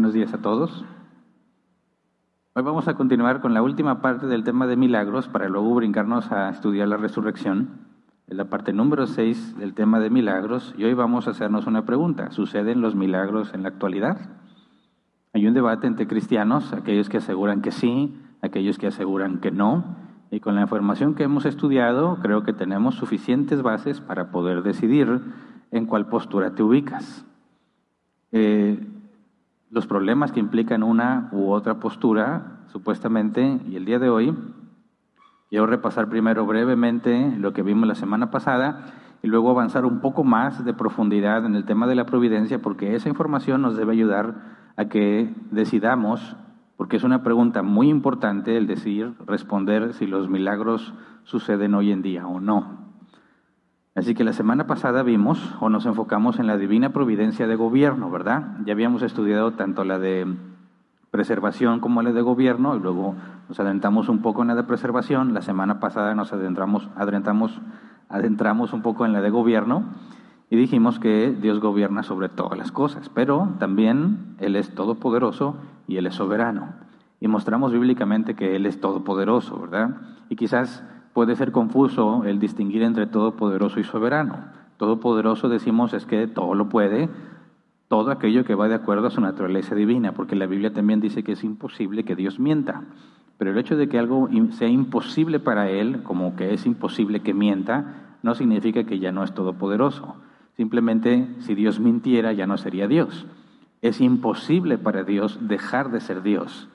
Buenos días a todos. Hoy vamos a continuar con la última parte del tema de milagros para luego brincarnos a estudiar la resurrección. En la parte número 6 del tema de milagros y hoy vamos a hacernos una pregunta. ¿Suceden los milagros en la actualidad? Hay un debate entre cristianos, aquellos que aseguran que sí, aquellos que aseguran que no. Y con la información que hemos estudiado, creo que tenemos suficientes bases para poder decidir en cuál postura te ubicas. Eh, los problemas que implican una u otra postura, supuestamente, y el día de hoy, quiero repasar primero brevemente lo que vimos la semana pasada y luego avanzar un poco más de profundidad en el tema de la providencia, porque esa información nos debe ayudar a que decidamos, porque es una pregunta muy importante el decir, responder si los milagros suceden hoy en día o no. Así que la semana pasada vimos o nos enfocamos en la divina providencia de gobierno, ¿verdad? Ya habíamos estudiado tanto la de preservación como la de gobierno y luego nos adentramos un poco en la de preservación. La semana pasada nos adentramos, adentramos, adentramos un poco en la de gobierno y dijimos que Dios gobierna sobre todas las cosas, pero también Él es todopoderoso y Él es soberano. Y mostramos bíblicamente que Él es todopoderoso, ¿verdad? Y quizás puede ser confuso el distinguir entre todopoderoso y soberano. Todopoderoso decimos es que todo lo puede, todo aquello que va de acuerdo a su naturaleza divina, porque la Biblia también dice que es imposible que Dios mienta. Pero el hecho de que algo sea imposible para Él, como que es imposible que mienta, no significa que ya no es todopoderoso. Simplemente si Dios mintiera ya no sería Dios. Es imposible para Dios dejar de ser Dios,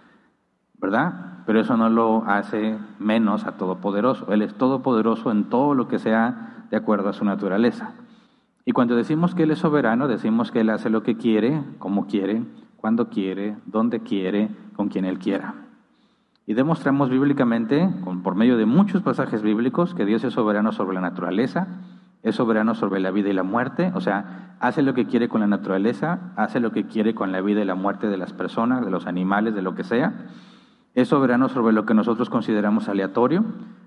¿verdad? Pero eso no lo hace menos a Todopoderoso. Él es Todopoderoso en todo lo que sea de acuerdo a su naturaleza. Y cuando decimos que Él es soberano, decimos que Él hace lo que quiere, como quiere, cuando quiere, donde quiere, con quien Él quiera. Y demostramos bíblicamente, por medio de muchos pasajes bíblicos, que Dios es soberano sobre la naturaleza, es soberano sobre la vida y la muerte, o sea, hace lo que quiere con la naturaleza, hace lo que quiere con la vida y la muerte de las personas, de los animales, de lo que sea es soberano sobre lo que nosotros consideramos aleatorio,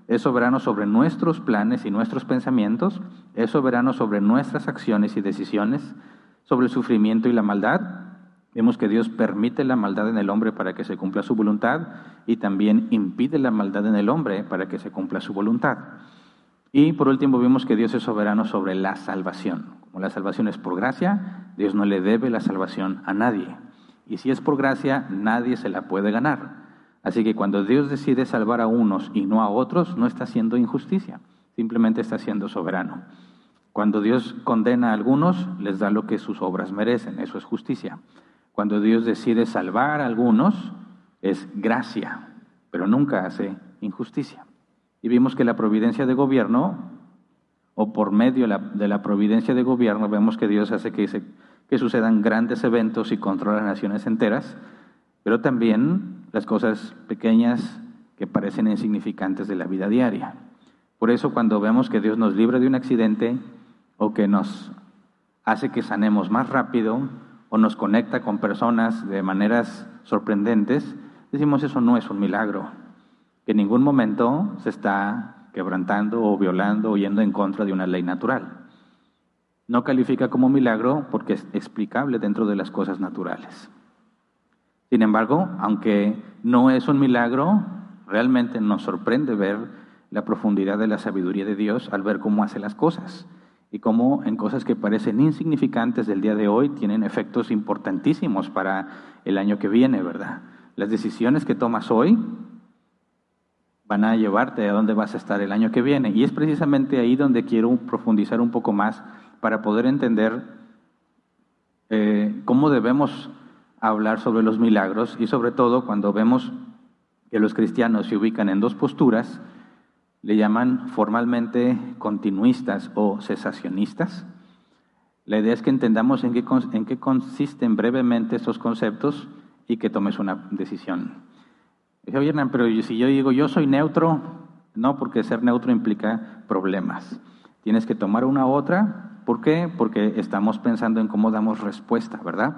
es soberano sobre nuestros planes y nuestros pensamientos, es soberano sobre nuestras acciones y decisiones, sobre el sufrimiento y la maldad. Vemos que Dios permite la maldad en el hombre para que se cumpla su voluntad y también impide la maldad en el hombre para que se cumpla su voluntad. Y por último vimos que Dios es soberano sobre la salvación. Como la salvación es por gracia, Dios no le debe la salvación a nadie. Y si es por gracia, nadie se la puede ganar. Así que cuando Dios decide salvar a unos y no a otros, no está haciendo injusticia, simplemente está siendo soberano. Cuando Dios condena a algunos, les da lo que sus obras merecen, eso es justicia. Cuando Dios decide salvar a algunos, es gracia, pero nunca hace injusticia. Y vimos que la providencia de gobierno, o por medio de la providencia de gobierno, vemos que Dios hace que, que sucedan grandes eventos y controla naciones enteras, pero también las cosas pequeñas que parecen insignificantes de la vida diaria. Por eso cuando vemos que Dios nos libra de un accidente o que nos hace que sanemos más rápido o nos conecta con personas de maneras sorprendentes, decimos eso no es un milagro, que en ningún momento se está quebrantando o violando o yendo en contra de una ley natural. No califica como milagro porque es explicable dentro de las cosas naturales. Sin embargo, aunque no es un milagro, realmente nos sorprende ver la profundidad de la sabiduría de Dios al ver cómo hace las cosas y cómo en cosas que parecen insignificantes del día de hoy tienen efectos importantísimos para el año que viene, ¿verdad? Las decisiones que tomas hoy van a llevarte a dónde vas a estar el año que viene. Y es precisamente ahí donde quiero profundizar un poco más para poder entender eh, cómo debemos hablar sobre los milagros y sobre todo cuando vemos que los cristianos se ubican en dos posturas, le llaman formalmente continuistas o cesacionistas. La idea es que entendamos en qué, en qué consisten brevemente estos conceptos y que tomes una decisión. Dice, pero si yo digo yo soy neutro, no, porque ser neutro implica problemas. Tienes que tomar una u otra. ¿Por qué? Porque estamos pensando en cómo damos respuesta, ¿verdad?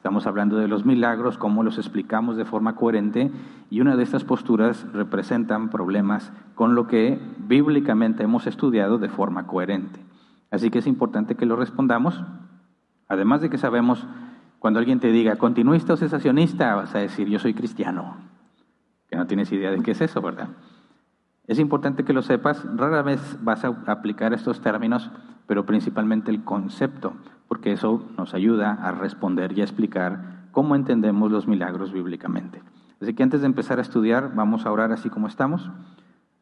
Estamos hablando de los milagros, cómo los explicamos de forma coherente y una de estas posturas representan problemas con lo que bíblicamente hemos estudiado de forma coherente. Así que es importante que lo respondamos, además de que sabemos Cuando alguien te diga continuista o cesacionista, vas a decir yo soy cristiano, que no tienes idea de qué es eso, ¿verdad? Es importante que lo sepas, rara vez vas a aplicar estos términos, pero principalmente el concepto, porque eso nos ayuda a responder y a explicar cómo entendemos los milagros bíblicamente. Así que antes de empezar a estudiar, vamos a orar así como estamos.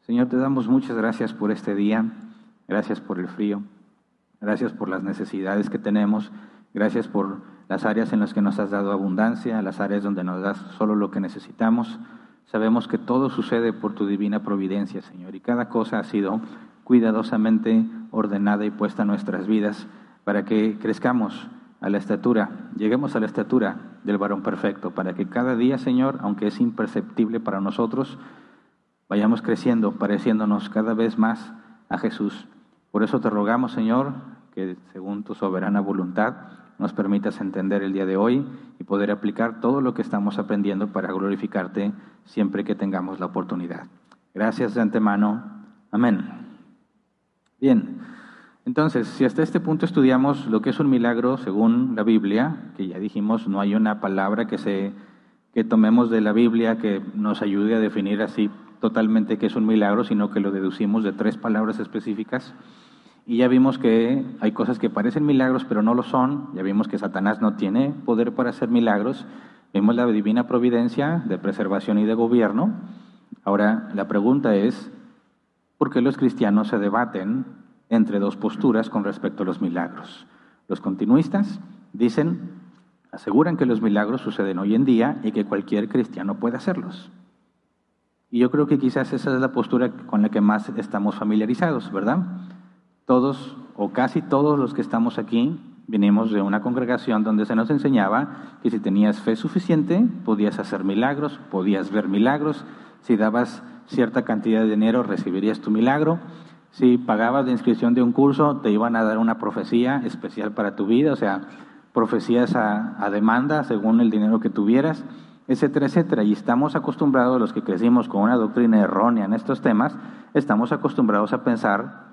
Señor, te damos muchas gracias por este día, gracias por el frío, gracias por las necesidades que tenemos, gracias por las áreas en las que nos has dado abundancia, las áreas donde nos das solo lo que necesitamos. Sabemos que todo sucede por tu divina providencia, Señor, y cada cosa ha sido cuidadosamente ordenada y puesta en nuestras vidas para que crezcamos a la estatura, lleguemos a la estatura del varón perfecto, para que cada día, Señor, aunque es imperceptible para nosotros, vayamos creciendo, pareciéndonos cada vez más a Jesús. Por eso te rogamos, Señor, que según tu soberana voluntad nos permitas entender el día de hoy y poder aplicar todo lo que estamos aprendiendo para glorificarte siempre que tengamos la oportunidad. Gracias de antemano. Amén. Bien. Entonces, si hasta este punto estudiamos lo que es un milagro según la Biblia, que ya dijimos, no hay una palabra que, se, que tomemos de la Biblia que nos ayude a definir así totalmente qué es un milagro, sino que lo deducimos de tres palabras específicas. Y ya vimos que hay cosas que parecen milagros, pero no lo son. Ya vimos que Satanás no tiene poder para hacer milagros. Vimos la divina providencia de preservación y de gobierno. Ahora, la pregunta es, ¿por qué los cristianos se debaten entre dos posturas con respecto a los milagros. Los continuistas dicen, aseguran que los milagros suceden hoy en día y que cualquier cristiano puede hacerlos. Y yo creo que quizás esa es la postura con la que más estamos familiarizados, ¿verdad? Todos o casi todos los que estamos aquí venimos de una congregación donde se nos enseñaba que si tenías fe suficiente podías hacer milagros, podías ver milagros, si dabas cierta cantidad de dinero recibirías tu milagro, si pagabas la inscripción de un curso, te iban a dar una profecía especial para tu vida, o sea, profecías a, demanda según el dinero que tuvieras, etcétera, etcétera. Y estamos acostumbrados, los que crecimos con una doctrina errónea en estos temas, estamos acostumbrados a pensar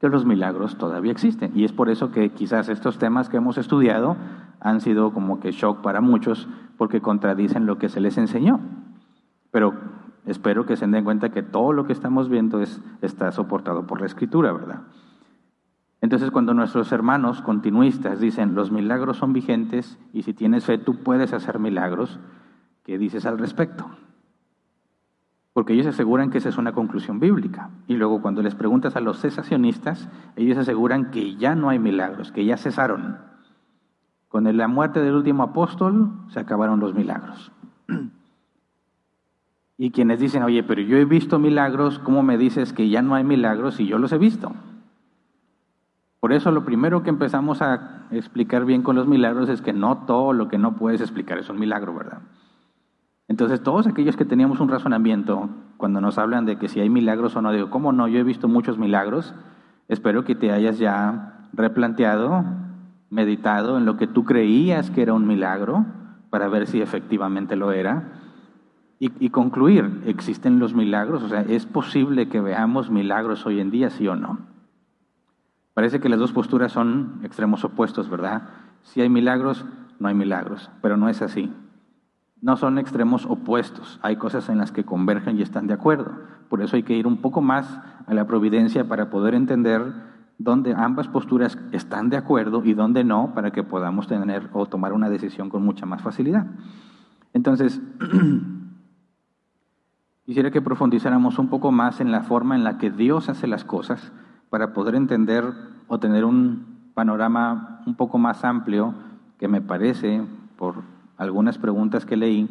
que los milagros todavía existen. Y es por eso que quizás estos temas que hemos estudiado han sido como que shock para muchos porque contradicen lo que se les enseñó. Pero espero que se den cuenta que todo lo que estamos viendo es, está soportado por la escritura, ¿verdad? Entonces cuando nuestros hermanos continuistas dicen los milagros son vigentes y si tienes fe tú puedes hacer milagros, ¿qué dices al respecto? Porque ellos aseguran que esa es una conclusión bíblica. Y luego cuando les preguntas a los cesacionistas, ellos aseguran que ya no hay milagros, que ya cesaron. Con la muerte del último apóstol se acabaron los milagros. Y quienes dicen, oye, pero yo he visto milagros, ¿cómo me dices que ya no hay milagros si yo los he visto? Por eso lo primero que empezamos a explicar bien con los milagros es que no todo lo que no puedes explicar es un milagro, ¿verdad? Entonces todos aquellos que teníamos un razonamiento, cuando nos hablan de que si hay milagros o no, digo, ¿cómo no? Yo he visto muchos milagros, espero que te hayas ya replanteado, meditado en lo que tú creías que era un milagro, para ver si efectivamente lo era y, concluir, ¿existen los milagros? O sea, ¿es posible que veamos milagros hoy en día, sí o no? Parece que las dos posturas son extremos opuestos, ¿verdad? Si hay milagros, no hay milagros, pero no es así. No son extremos opuestos, hay cosas en las que convergen y están de acuerdo. Por eso hay que ir un poco más a la providencia para poder entender dónde ambas posturas están de acuerdo y dónde no, para que podamos tener o tomar una decisión con mucha más facilidad. Entonces, Quisiera que profundizáramos un poco más en la forma en la que Dios hace las cosas para poder entender o tener un panorama un poco más amplio que me parece, por algunas preguntas que leí,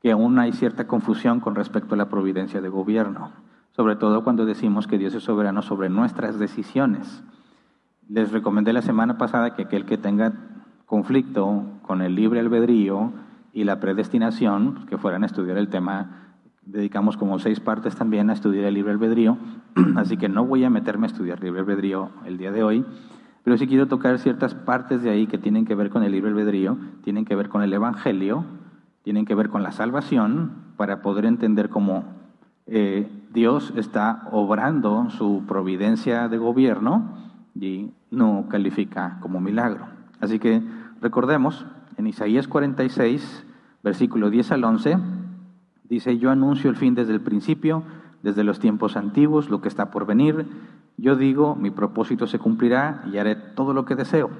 que aún hay cierta confusión con respecto a la providencia de gobierno, sobre todo cuando decimos que Dios es soberano sobre nuestras decisiones. Les recomendé la semana pasada que aquel que tenga conflicto con el libre albedrío y la predestinación, que fueran a estudiar el tema dedicamos como seis partes también a estudiar el libre albedrío, así que no voy a meterme a estudiar libre albedrío el día de hoy, pero sí quiero tocar ciertas partes de ahí que tienen que ver con el libre albedrío, tienen que ver con el Evangelio, tienen que ver con la salvación, para poder entender cómo eh, Dios está obrando su providencia de gobierno y no califica como milagro. Así que recordemos, En Isaías 46, versículo 10 al 11, dice, yo anuncio el fin desde el principio, desde los tiempos antiguos, lo que está por venir. Yo digo, mi propósito se cumplirá y haré todo lo que deseo.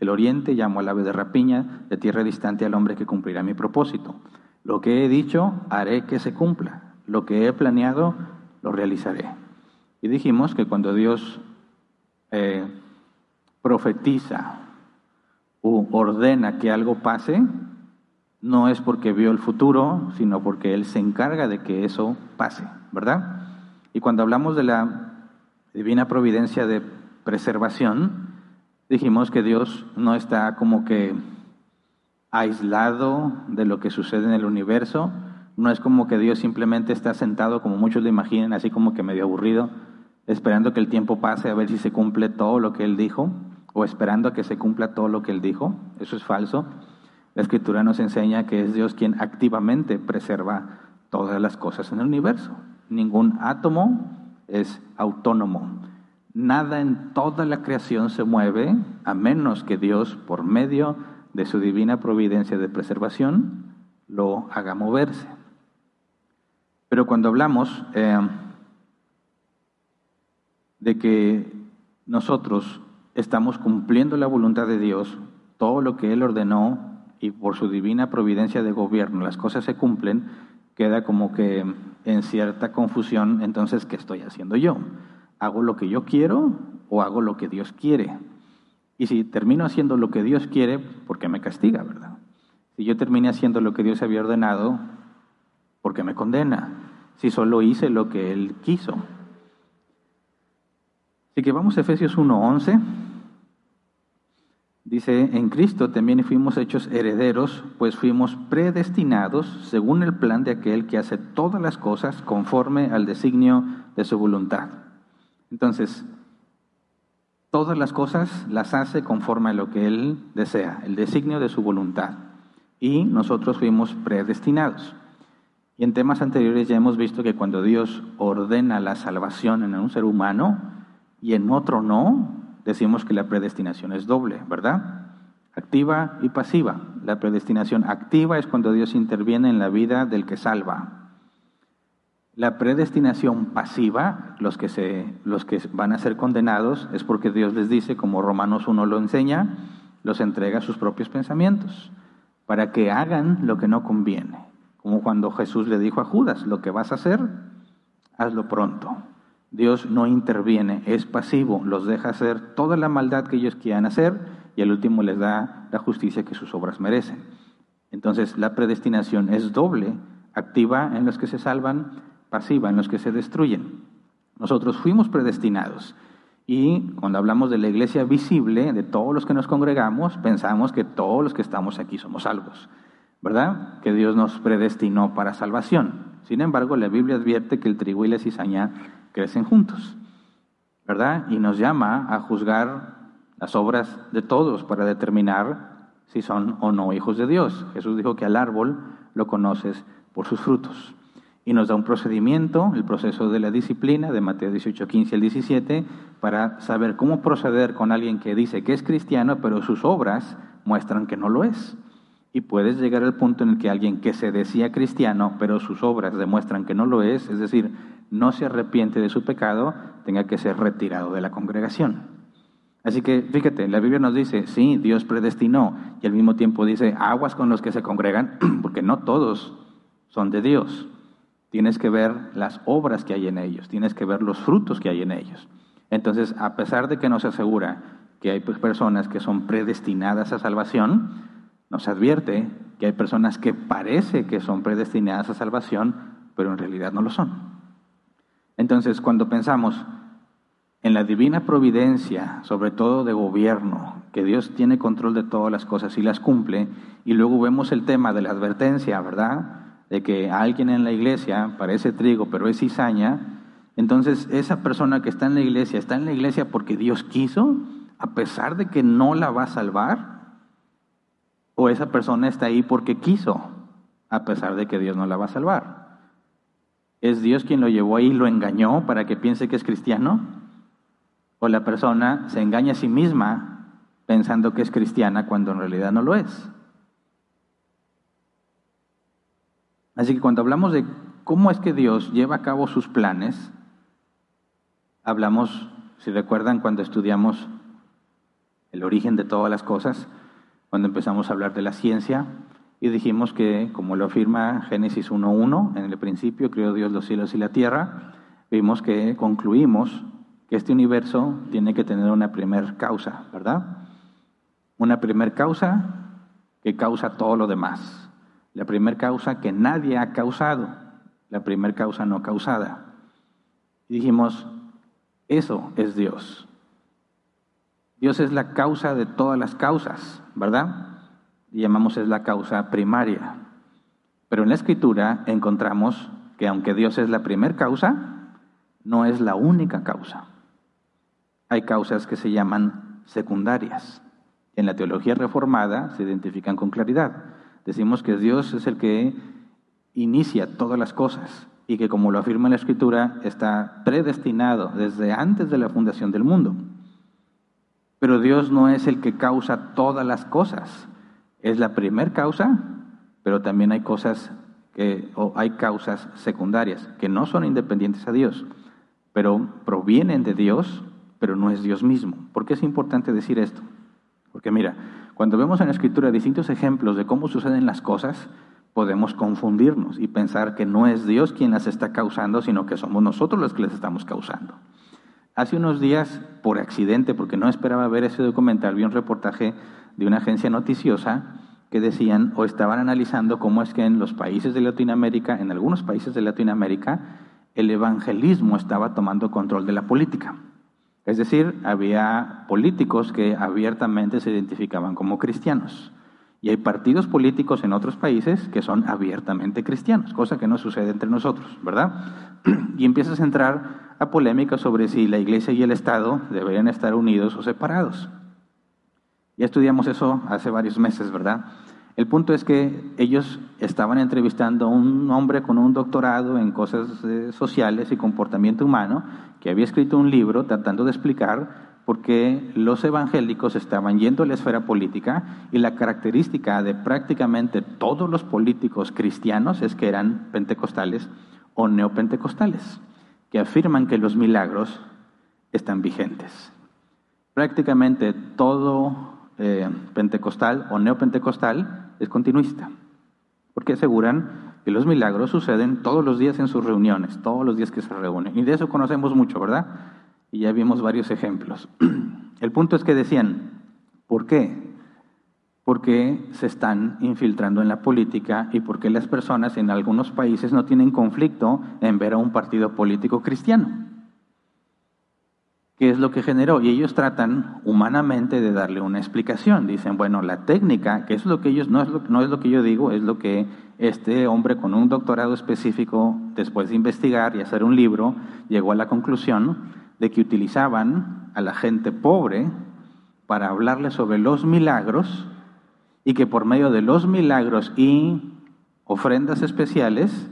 Del oriente llamo al ave de rapiña, de tierra distante al hombre que cumplirá mi propósito. Lo que he dicho, haré que se cumpla. Lo que he planeado, lo realizaré. Y dijimos que cuando Dios eh, profetiza o ordena que algo pase, no es porque vio el futuro, sino porque Él se encarga de que eso pase, ¿verdad? Y cuando hablamos de la divina providencia de preservación, dijimos que Dios no está como que aislado de lo que sucede en el universo, no es como que Dios simplemente está sentado, como muchos lo imaginan, así como que medio aburrido, esperando que el tiempo pase a ver si se cumple todo lo que Él dijo, o esperando a que se cumpla todo lo que Él dijo. Eso es falso. La Escritura nos enseña que es Dios quien activamente preserva todas las cosas en el universo. Ningún átomo es autónomo. Nada en toda la creación se mueve a menos que Dios, por medio de su divina providencia de preservación, lo haga moverse. Pero cuando hablamos eh, de que nosotros estamos cumpliendo la voluntad de Dios, todo lo que Él ordenó y por su divina providencia de gobierno las cosas se cumplen, queda como que en cierta confusión, entonces, ¿qué estoy haciendo yo? ¿Hago lo que yo quiero o hago lo que Dios quiere? Y si termino haciendo lo que Dios quiere, ¿por qué me castiga, verdad? Si yo terminé haciendo lo que Dios había ordenado, ¿por qué me condena? Si solo hice lo que Él quiso. Así que vamos a Efesios 1.11. Dice, en Cristo también fuimos hechos herederos, pues fuimos predestinados según el plan de aquel que hace todas las cosas conforme al designio de su voluntad. Entonces, todas las cosas las hace conforme a lo que Él desea, el designio de su voluntad. Y nosotros fuimos predestinados. Y en temas anteriores ya hemos visto que cuando Dios ordena la salvación en un ser humano y en otro no, decimos que la predestinación es doble, ¿verdad? Activa y pasiva. La predestinación activa es cuando Dios interviene en la vida del que salva. La predestinación pasiva, los que, se, los que van a ser condenados, es porque Dios les dice, como Romanos 1 lo enseña, los entrega a sus propios pensamientos, para que hagan lo que no conviene. Como cuando Jesús le dijo a Judas, lo que vas a hacer, hazlo pronto. Dios no interviene, es pasivo, los deja hacer toda la maldad que ellos quieran hacer y al último les da la justicia que sus obras merecen. Entonces la predestinación es doble, activa en los que se salvan pasiva en los que se destruyen. Nosotros fuimos predestinados. Y cuando hablamos de la iglesia visible, de todos los que nos congregamos, pensamos que todos los que estamos aquí somos salvos, ¿verdad? Que Dios nos predestinó para salvación. Sin embargo, la Biblia advierte que el trigo y la cizaña crecen juntos, ¿verdad? Y nos llama a juzgar las obras de todos para determinar si son o no hijos de Dios. Jesús dijo que al árbol lo conoces por sus frutos y nos da un procedimiento, el proceso de la disciplina de Mateo 18, 15 al 17, para saber cómo proceder con alguien que dice que es cristiano, pero sus obras muestran que no lo es. Y puedes llegar al punto en el que alguien que se decía cristiano, pero sus obras demuestran que no lo es, es decir, no se arrepiente de su pecado, tenga que ser retirado de la congregación. Así que fíjate, la Biblia nos dice, sí, Dios predestinó, y al mismo tiempo dice, aguas con los que se congregan, porque no todos son de Dios. Tienes que ver las obras que hay en ellos, tienes que ver los frutos que hay en ellos. Entonces, a pesar de que nos asegura que hay personas que son predestinadas a salvación, nos advierte que hay personas que parece que son predestinadas a salvación, pero en realidad no lo son. Entonces, cuando pensamos en la divina providencia, sobre todo de gobierno, que Dios tiene control de todas las cosas y las cumple, y luego vemos el tema de la advertencia, ¿verdad? de que alguien en la iglesia parece trigo, pero es cizaña, entonces esa persona que está en la iglesia está en la iglesia porque Dios quiso, a pesar de que no la va a salvar, o esa persona está ahí porque quiso, a pesar de que Dios no la va a salvar. ¿Es Dios quien lo llevó ahí y lo engañó para que piense que es cristiano? ¿O la persona se engaña a sí misma pensando que es cristiana cuando en realidad no lo es? Así que cuando hablamos de cómo es que Dios lleva a cabo sus planes, hablamos, si recuerdan, cuando estudiamos el origen de todas las cosas, cuando empezamos a hablar de la ciencia, y dijimos que, como lo afirma Génesis 1.1, en el principio creó Dios los cielos y la tierra, vimos que concluimos que este universo tiene que tener una primer causa, ¿verdad? Una primer causa que causa todo lo demás. La primer causa que nadie ha causado, la primer causa no causada. Y dijimos, eso es Dios. Dios es la causa de todas las causas, ¿verdad? Llamamos es la causa primaria. Pero en la escritura encontramos que aunque Dios es la primer causa, no es la única causa. Hay causas que se llaman secundarias. En la teología reformada se identifican con claridad. Decimos que Dios es el que inicia todas las cosas y que como lo afirma la Escritura está predestinado desde antes de la fundación del mundo. Pero Dios no es el que causa todas las cosas. Es la primer causa, pero también hay cosas que, o hay causas secundarias que no son independientes a Dios, pero provienen de Dios, pero no es Dios mismo. ¿Por qué es importante decir esto? Porque mira, cuando vemos en la Escritura distintos ejemplos de cómo suceden las cosas, podemos confundirnos y pensar que no es Dios quien las está causando, sino que somos nosotros los que las estamos causando. Hace unos días, por accidente, porque no esperaba ver ese documental, vi un reportaje de una agencia noticiosa que decían o estaban analizando cómo es que en los países de Latinoamérica, en algunos países de Latinoamérica, el evangelismo estaba tomando control de la política. Es decir, había políticos que abiertamente se identificaban como cristianos. Y hay partidos políticos en otros países que son abiertamente cristianos, cosa que no sucede entre nosotros, ¿verdad? Y empiezas a entrar a polémica sobre si la iglesia y el Estado deberían estar unidos o separados. Ya estudiamos eso hace varios meses, ¿verdad? El punto es que ellos estaban entrevistando a un hombre con un doctorado en cosas eh, sociales y comportamiento humano, que había escrito un libro tratando de explicar porque los evangélicos estaban yendo a la esfera política y la característica de prácticamente todos los políticos cristianos es que eran pentecostales o neopentecostales, que afirman que los milagros están vigentes. Prácticamente todo eh, pentecostal o neopentecostal es continuista, porque aseguran que los milagros suceden todos los días en sus reuniones, todos los días que se reúnen. Y de eso conocemos mucho, ¿verdad? y ya vimos varios ejemplos. El punto es que decían, ¿por qué? Porque se están infiltrando en la política y porque las personas en algunos países no tienen conflicto en ver a un partido político cristiano. ¿Qué es lo que generó? Y ellos tratan humanamente de darle una explicación. Dicen, bueno, la técnica, que es lo que ellos, no es lo, no es lo que yo digo, es lo que este hombre con un doctorado específico, después de investigar y hacer un libro, llegó a la conclusión de que utilizaban a la gente pobre para hablarle sobre los milagros y que por medio de los milagros y ofrendas especiales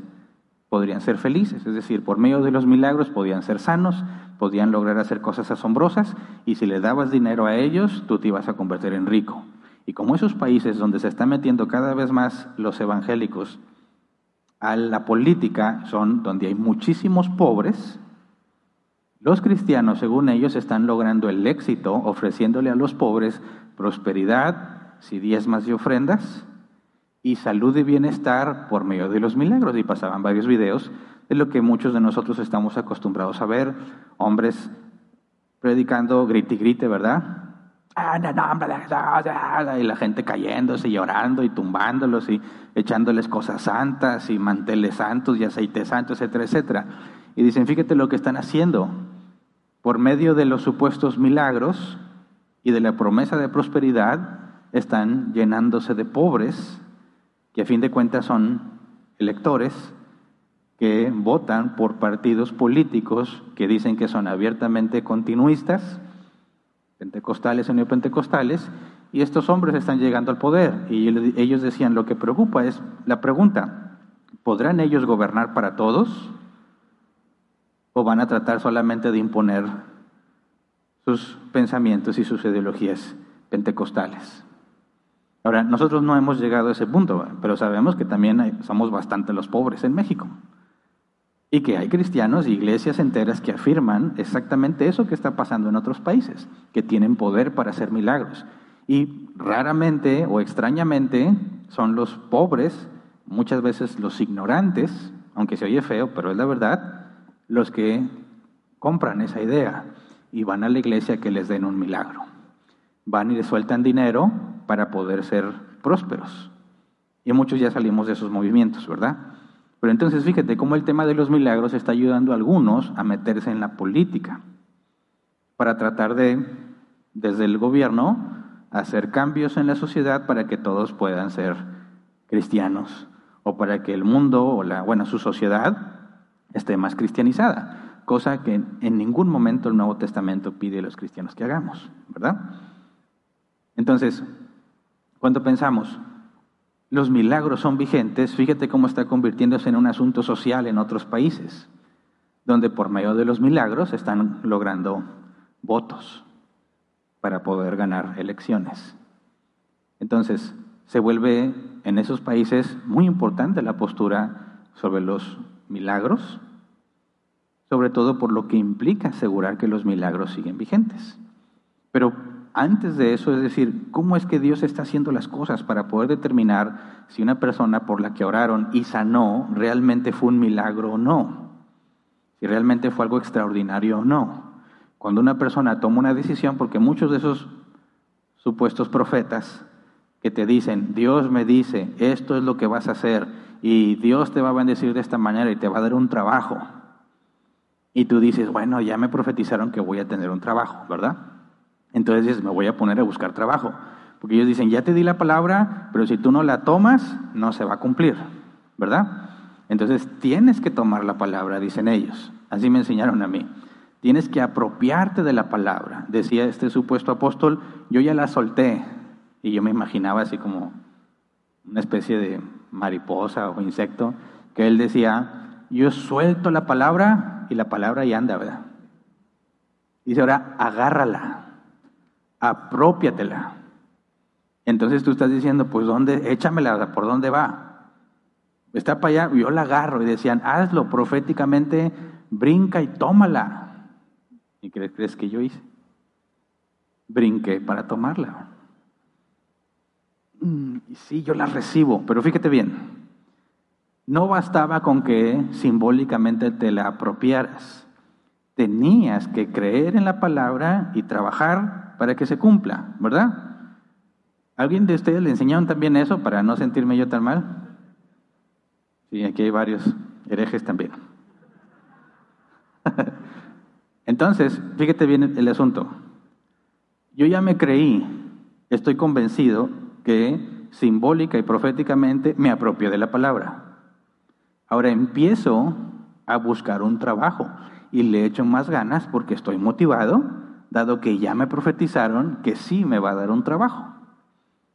podrían ser felices, es decir, por medio de los milagros podían ser sanos, podían lograr hacer cosas asombrosas y si le dabas dinero a ellos, tú te ibas a convertir en rico. Y como esos países donde se están metiendo cada vez más los evangélicos a la política son donde hay muchísimos pobres, los cristianos, según ellos, están logrando el éxito ofreciéndole a los pobres prosperidad, si diezmas y ofrendas, y salud y bienestar por medio de los milagros. Y pasaban varios videos de lo que muchos de nosotros estamos acostumbrados a ver, hombres predicando grite y grite, ¿verdad? Y la gente cayéndose, llorando y tumbándolos y echándoles cosas santas y manteles santos y aceites santos, etcétera, etcétera. Y dicen, fíjate lo que están haciendo por medio de los supuestos milagros y de la promesa de prosperidad, están llenándose de pobres, que a fin de cuentas son electores, que votan por partidos políticos que dicen que son abiertamente continuistas, pentecostales o neopentecostales, y estos hombres están llegando al poder. Y ellos decían, lo que preocupa es la pregunta, ¿podrán ellos gobernar para todos? o van a tratar solamente de imponer sus pensamientos y sus ideologías pentecostales. Ahora, nosotros no hemos llegado a ese punto, pero sabemos que también somos bastante los pobres en México. Y que hay cristianos y iglesias enteras que afirman exactamente eso que está pasando en otros países, que tienen poder para hacer milagros. Y raramente o extrañamente son los pobres, muchas veces los ignorantes, aunque se oye feo, pero es la verdad, los que compran esa idea y van a la iglesia que les den un milagro. Van y les sueltan dinero para poder ser prósperos. Y muchos ya salimos de esos movimientos, ¿verdad? Pero entonces fíjate cómo el tema de los milagros está ayudando a algunos a meterse en la política para tratar de, desde el gobierno, hacer cambios en la sociedad para que todos puedan ser cristianos o para que el mundo o la, bueno, su sociedad esté más cristianizada, cosa que en ningún momento el Nuevo Testamento pide a los cristianos que hagamos, ¿verdad? Entonces, cuando pensamos, los milagros son vigentes, fíjate cómo está convirtiéndose en un asunto social en otros países, donde por medio de los milagros están logrando votos para poder ganar elecciones. Entonces, se vuelve en esos países muy importante la postura sobre los milagros, sobre todo por lo que implica asegurar que los milagros siguen vigentes. Pero antes de eso, es decir, cómo es que Dios está haciendo las cosas para poder determinar si una persona por la que oraron y sanó realmente fue un milagro o no, si realmente fue algo extraordinario o no. Cuando una persona toma una decisión, porque muchos de esos supuestos profetas que te dicen, Dios me dice, esto es lo que vas a hacer, y Dios te va a bendecir de esta manera y te va a dar un trabajo. Y tú dices, bueno, ya me profetizaron que voy a tener un trabajo, ¿verdad? Entonces me voy a poner a buscar trabajo. Porque ellos dicen, ya te di la palabra, pero si tú no la tomas, no se va a cumplir, ¿verdad? Entonces tienes que tomar la palabra, dicen ellos. Así me enseñaron a mí. Tienes que apropiarte de la palabra. Decía este supuesto apóstol, yo ya la solté. Y yo me imaginaba así como una especie de mariposa o insecto, que él decía, yo suelto la palabra y la palabra ya anda, ¿verdad? Dice ahora, agárrala apropiatela. Entonces tú estás diciendo, pues ¿dónde? Échamela, ¿por dónde va? Está para allá, yo la agarro y decían, hazlo proféticamente, brinca y tómala. ¿Y qué crees que yo hice? Brinqué para tomarla. Mm, y sí, yo la recibo, pero fíjate bien, no bastaba con que simbólicamente te la apropiaras. Tenías que creer en la palabra y trabajar para que se cumpla, ¿verdad? ¿Alguien de ustedes le enseñaron también eso para no sentirme yo tan mal? Sí, aquí hay varios herejes también. Entonces, fíjate bien el asunto. Yo ya me creí, estoy convencido que simbólica y proféticamente me apropio de la palabra. Ahora empiezo a buscar un trabajo y le echo más ganas porque estoy motivado dado que ya me profetizaron que sí me va a dar un trabajo.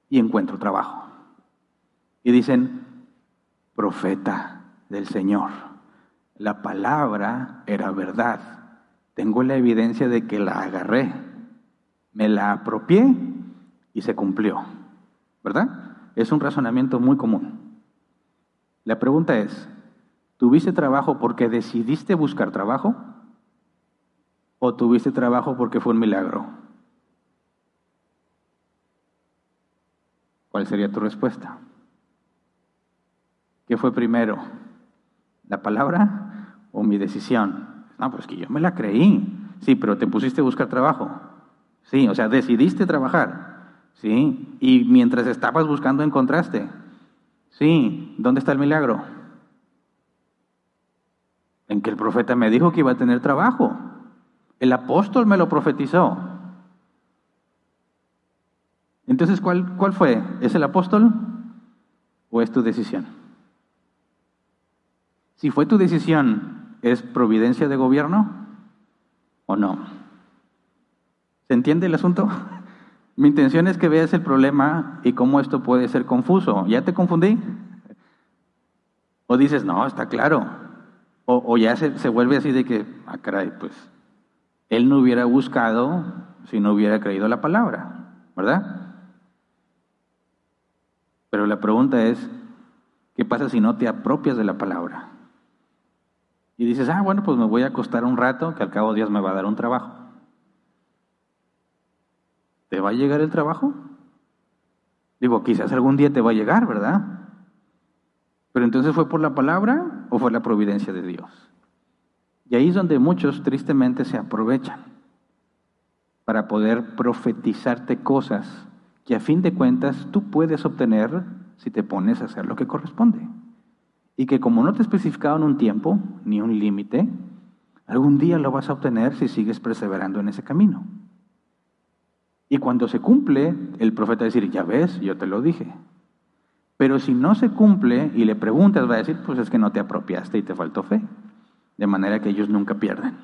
Y encuentro trabajo. Y dicen, profeta del Señor, la palabra era verdad. Tengo la evidencia de que la agarré, me la apropié y se cumplió. ¿Verdad? Es un razonamiento muy común. La pregunta es, ¿tuviste trabajo porque decidiste buscar trabajo? O tuviste trabajo porque fue un milagro? ¿Cuál sería tu respuesta? ¿Qué fue primero? ¿La palabra o mi decisión? No, pues que yo me la creí. Sí, pero te pusiste a buscar trabajo. Sí, o sea, decidiste trabajar. Sí, y mientras estabas buscando encontraste. Sí, ¿dónde está el milagro? En que el profeta me dijo que iba a tener trabajo. El apóstol me lo profetizó. Entonces, ¿cuál, ¿cuál fue? ¿Es el apóstol o es tu decisión? Si fue tu decisión, ¿es providencia de gobierno o no? ¿Se entiende el asunto? Mi intención es que veas el problema y cómo esto puede ser confuso. ¿Ya te confundí? O dices, no, está claro. O, ya se, se, vuelve así de que, ah, caray, pues él no hubiera buscado si no hubiera creído la palabra, ¿verdad? Pero la pregunta es, ¿qué pasa si no te apropias de la palabra? Y dices, ah, bueno, pues me voy a acostar un rato, que al cabo Dios me va a dar un trabajo. ¿Te va a llegar el trabajo? Digo, quizás algún día te va a llegar, ¿verdad? Pero entonces fue por la palabra o fue la providencia de Dios. Y ahí es donde muchos tristemente se aprovechan para poder profetizarte cosas que a fin de cuentas tú puedes obtener si te pones a hacer lo que corresponde. Y que como no te especificaron un tiempo ni un límite, algún día lo vas a obtener si sigues perseverando en ese camino. Y cuando se cumple, el profeta va a decir, ya ves, yo te lo dije. Pero si no se cumple y le preguntas, va a decir, pues es que no te apropiaste y te faltó fe. De manera que ellos nunca pierden.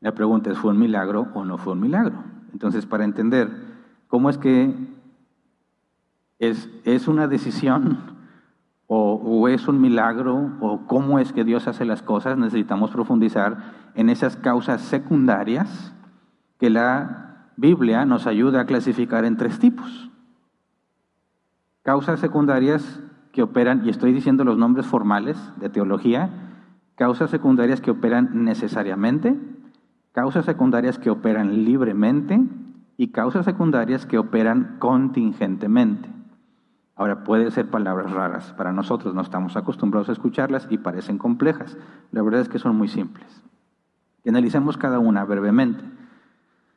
La pregunta es, ¿fue un milagro o no fue un milagro? Entonces, para entender cómo es que es, es una decisión o, o, es un milagro o cómo es que Dios hace las cosas, necesitamos profundizar en esas causas secundarias que la Biblia nos ayuda a clasificar en tres tipos. Causas secundarias que operan, y estoy diciendo los nombres formales de teología, causas secundarias que operan necesariamente, causas secundarias que operan libremente y causas secundarias que operan contingentemente. Ahora, puede ser palabras raras para nosotros, no estamos acostumbrados a escucharlas y parecen complejas. La verdad es que son muy simples. Y analicemos cada una brevemente.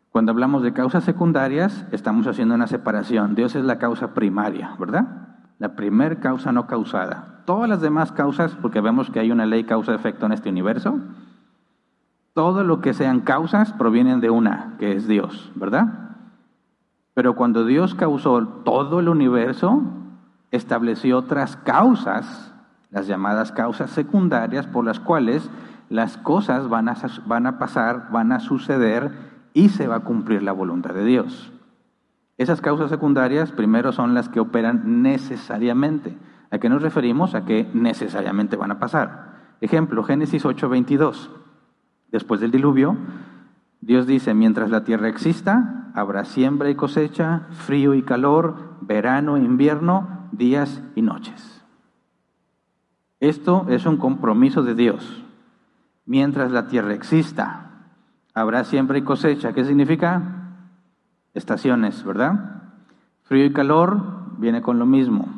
Cuando hablamos de causas secundarias, estamos haciendo una separación. Dios es la causa primaria, ¿verdad? La primer causa no causada. Todas las demás causas, porque vemos que hay una ley causa-efecto en este universo, todo lo que sean causas provienen de una, que es Dios, ¿verdad? Pero cuando Dios causó todo el universo, estableció otras causas, las llamadas causas secundarias, por las cuales las cosas van a, van a pasar, van a suceder y se va a cumplir la voluntad de Dios. Esas causas secundarias primero son las que operan necesariamente. ¿A qué nos referimos? A que necesariamente van a pasar. Ejemplo, Génesis 8:22. Después del diluvio, Dios dice, mientras la tierra exista, habrá siembra y cosecha, frío y calor, verano e invierno, días y noches. Esto es un compromiso de Dios. Mientras la tierra exista, Habrá siempre cosecha. ¿Qué significa? Estaciones, ¿verdad? Frío y calor viene con lo mismo.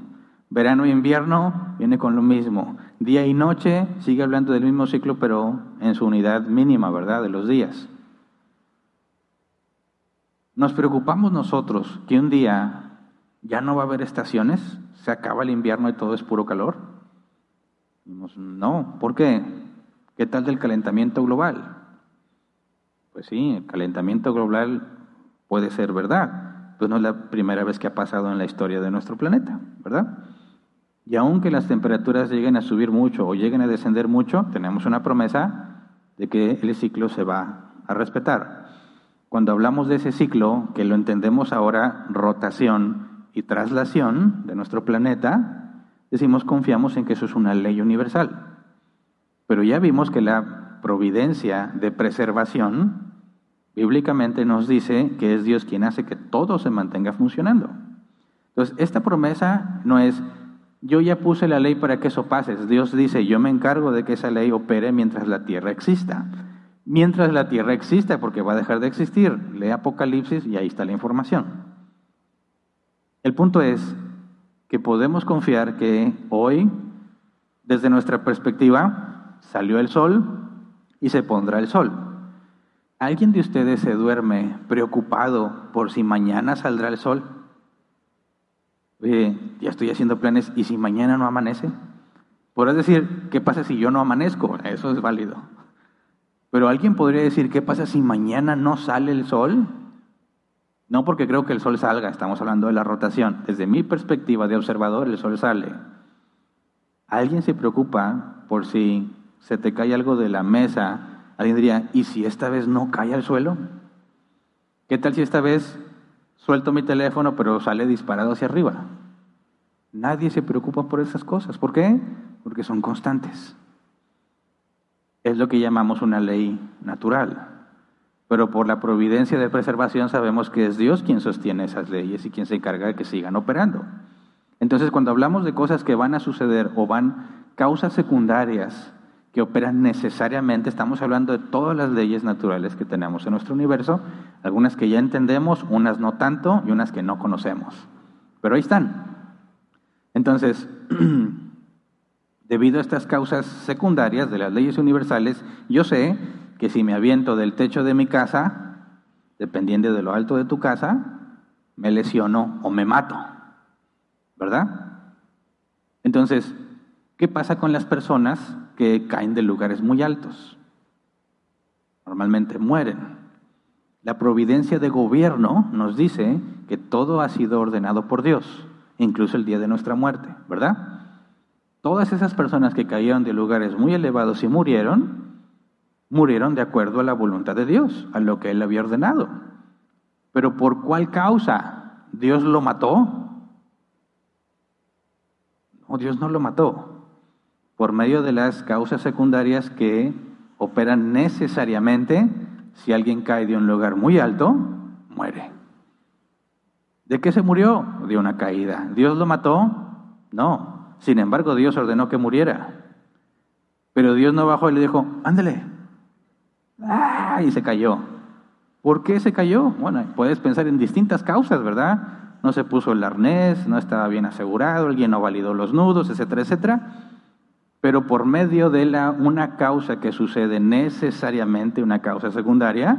Verano y invierno viene con lo mismo. Día y noche sigue hablando del mismo ciclo, pero en su unidad mínima, ¿verdad? De los días. Nos preocupamos nosotros que un día ya no va a haber estaciones, se acaba el invierno y todo es puro calor. No, ¿por qué? ¿Qué tal del calentamiento global? Pues sí, el calentamiento global puede ser verdad, pues no es la primera vez que ha pasado en la historia de nuestro planeta, ¿verdad? Y aunque las temperaturas lleguen a subir mucho o lleguen a descender mucho, tenemos una promesa de que el ciclo se va a respetar. Cuando hablamos de ese ciclo, que lo entendemos ahora rotación y traslación de nuestro planeta, decimos confiamos en que eso es una ley universal. Pero ya vimos que la providencia de preservación bíblicamente nos dice que es Dios quien hace que todo se mantenga funcionando. Entonces, esta promesa no es, yo ya puse la ley para que eso pase. Dios dice, yo me encargo de que esa ley opere mientras la tierra exista. Mientras la tierra exista, porque va a dejar de existir. Lee Apocalipsis y ahí está la información. El punto es que podemos confiar que hoy, desde nuestra perspectiva, salió el sol y se pondrá el sol. ¿Alguien de ustedes se duerme preocupado por si mañana saldrá el sol? Oye, ya estoy haciendo planes, ¿y si mañana no amanece? Podrás decir, ¿qué pasa si yo no amanezco? Eso es válido. Pero alguien podría decir, ¿qué pasa si mañana no sale el sol? No porque creo que el sol salga, estamos hablando de la rotación. Desde mi perspectiva de observador, el sol sale. ¿Alguien se preocupa por si se te cae algo de la mesa Alguien diría, ¿y si esta vez no cae al suelo? ¿Qué tal si esta vez suelto mi teléfono pero sale disparado hacia arriba? Nadie se preocupa por esas cosas. ¿Por qué? Porque son constantes. Es lo que llamamos una ley natural. Pero por la providencia de preservación sabemos que es Dios quien sostiene esas leyes y quien se encarga de que sigan operando. Entonces, cuando hablamos de cosas que van a suceder o van causas secundarias que operan necesariamente, estamos hablando de todas las leyes naturales que tenemos en nuestro universo, algunas que ya entendemos, unas no tanto y unas que no conocemos. Pero ahí están. Entonces, debido a estas causas secundarias de las leyes universales, yo sé que si me aviento del techo de mi casa, dependiendo de lo alto de tu casa, me lesiono o me mato. ¿Verdad? Entonces, ¿qué pasa con las personas que caen de lugares muy altos? Normalmente mueren. La providencia de gobierno nos dice que todo ha sido ordenado por Dios incluso el día de nuestra muerte, ¿verdad? Todas esas personas que cayeron de lugares muy elevados y murieron, murieron de acuerdo a la voluntad de Dios, a lo que Él había ordenado. Pero ¿por cuál causa? ¿Dios lo mató? No, Dios no lo mató. Por medio de las causas secundarias que operan necesariamente, si alguien cae de un lugar muy alto, muere. ¿De qué se murió? De una caída. ¿Dios lo mató? No. Sin embargo, Dios ordenó que muriera. Pero Dios no bajó y le dijo, ándale. ¡Ah! Y se cayó. ¿Por qué se cayó? Bueno, puedes pensar en distintas causas, ¿verdad? No se puso el arnés, no estaba bien asegurado, alguien no validó los nudos, etcétera, etcétera. Pero por medio de una causa que sucede necesariamente, una causa secundaria,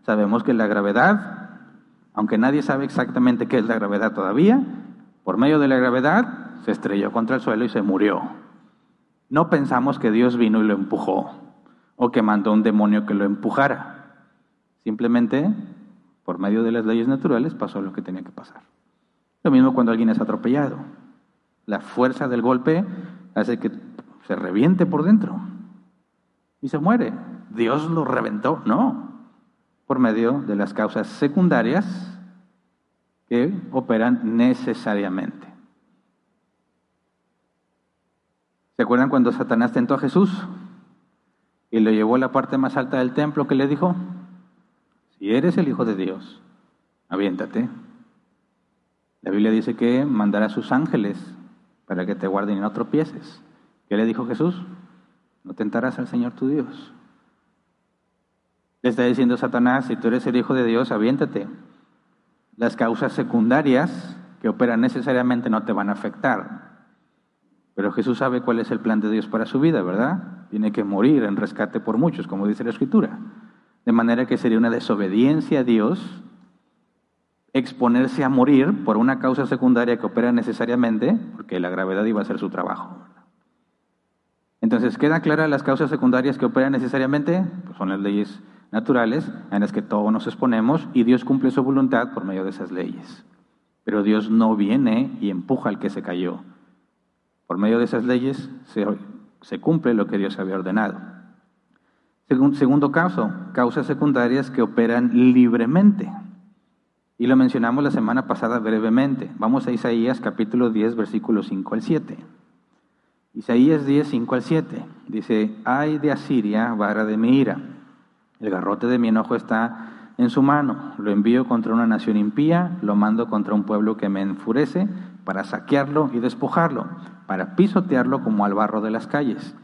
sabemos que la gravedad aunque nadie sabe exactamente qué es la gravedad todavía, por medio de la gravedad se estrelló contra el suelo y se murió. No pensamos que Dios vino y lo empujó o que mandó un demonio que lo empujara. Simplemente, por medio de las leyes naturales, pasó lo que tenía que pasar. Lo mismo cuando alguien es atropellado. La fuerza del golpe hace que se reviente por dentro y se muere. Dios lo reventó, no por medio de las causas secundarias que operan necesariamente. ¿Se acuerdan cuando Satanás tentó a Jesús y lo llevó a la parte más alta del templo que le dijo, si eres el Hijo de Dios, aviéntate. La Biblia dice que mandará a sus ángeles para que te guarden y no tropieces. ¿Qué le dijo Jesús? No tentarás al Señor tu Dios. Le está diciendo Satanás, si tú eres el Hijo de Dios, aviéntate. Las causas secundarias que operan necesariamente no te van a afectar. Pero Jesús sabe cuál es el plan de Dios para su vida, ¿verdad? Tiene que morir en rescate por muchos, como dice la Escritura. De manera que sería una desobediencia a Dios exponerse a morir por una causa secundaria que opera necesariamente, porque la gravedad iba a ser su trabajo. Entonces, ¿queda clara las causas secundarias que operan necesariamente? Pues son las leyes naturales en las que todos nos exponemos y Dios cumple su voluntad por medio de esas leyes. Pero Dios no viene y empuja al que se cayó. Por medio de esas leyes se, cumple lo que Dios había ordenado. segundo caso, causas secundarias que operan libremente. Y lo mencionamos la semana pasada brevemente. Vamos a Isaías capítulo 10, versículos 5 al 7. Isaías 10, 5 al 7. Dice, ay de Asiria, vara de mi ira el garrote de mi enojo está en su mano. Lo envío contra una nación impía, lo mando contra un pueblo que me enfurece, para saquearlo y despojarlo, para pisotearlo como al barro de las calles.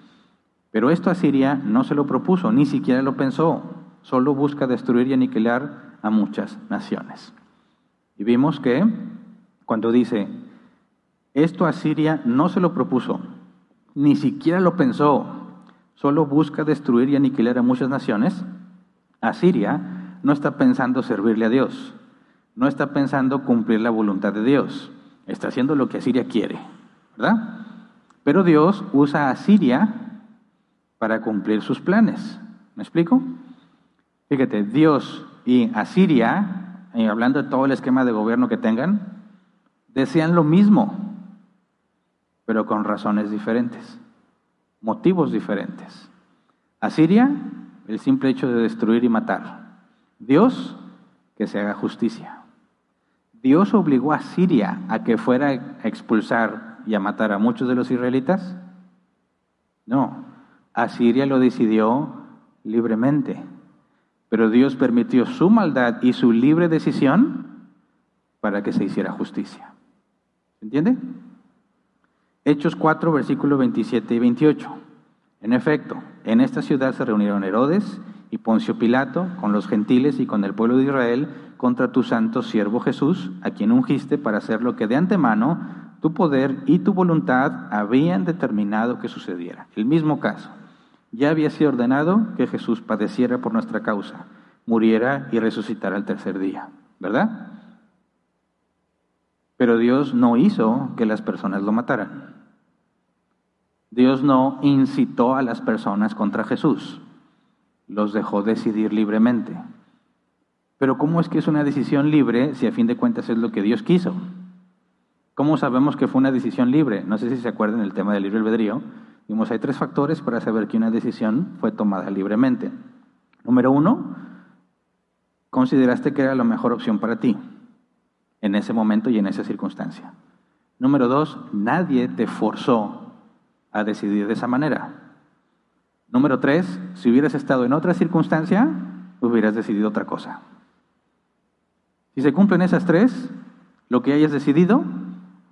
Pero esto Asiria no se lo propuso, ni siquiera lo pensó, solo busca destruir y aniquilar a muchas naciones. Y vimos que cuando dice, esto Asiria no se lo propuso, ni siquiera lo pensó, solo busca destruir y aniquilar a muchas naciones, Asiria no está pensando servirle a Dios, no está pensando cumplir la voluntad de Dios, está haciendo lo que Asiria quiere, ¿verdad? Pero Dios usa a Asiria para cumplir sus planes. ¿Me explico? Fíjate, Dios y Asiria, hablando de todo el esquema de gobierno que tengan, desean lo mismo, pero con razones diferentes, motivos diferentes. Asiria el simple hecho de destruir y matar. Dios, que se haga justicia. Dios obligó a Siria a que fuera a expulsar y a matar a muchos de los israelitas. No, Asiria lo decidió libremente, pero Dios permitió su maldad y su libre decisión para que se hiciera justicia. ¿Se entiende? Hechos 4, versículos 27 y 28. En efecto, en esta ciudad se reunieron Herodes y Poncio Pilato con los gentiles y con el pueblo de Israel contra tu santo siervo Jesús, a quien ungiste para hacer lo que de antemano tu poder y tu voluntad habían determinado que sucediera. El mismo caso. Ya había sido ordenado que Jesús padeciera por nuestra causa, muriera y resucitara el tercer día, ¿verdad? Pero Dios no hizo que las personas lo mataran. Dios no incitó a las personas contra Jesús, los dejó decidir libremente. Pero ¿cómo es que es una decisión libre si a fin de cuentas es lo que Dios quiso? ¿Cómo sabemos que fue una decisión libre? No sé si se acuerdan del tema del libre albedrío. Vimos, hay tres factores para saber que una decisión fue tomada libremente. Número uno, consideraste que era la mejor opción para ti en ese momento y en esa circunstancia. Número dos, nadie te forzó a decidir de esa manera. Número tres, si hubieras estado en otra circunstancia, hubieras decidido otra cosa. Si se cumplen esas tres, lo que hayas decidido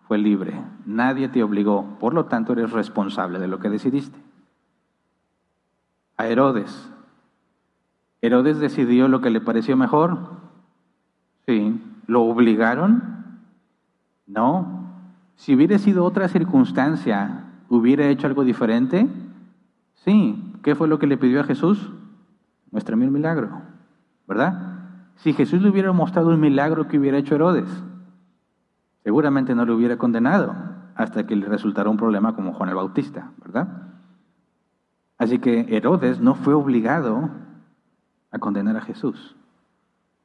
fue libre. Nadie te obligó. Por lo tanto, eres responsable de lo que decidiste. A Herodes. Herodes decidió lo que le pareció mejor. Sí. ¿Lo obligaron? No. Si hubiera sido otra circunstancia, ¿hubiera hecho algo diferente? Sí. ¿Qué fue lo que le pidió a Jesús? Muéstrame un milagro. ¿Verdad? Si Jesús le hubiera mostrado un milagro que hubiera hecho Herodes, seguramente no lo hubiera condenado hasta que le resultara un problema como Juan el Bautista, ¿verdad? Así que Herodes no fue obligado a condenar a Jesús.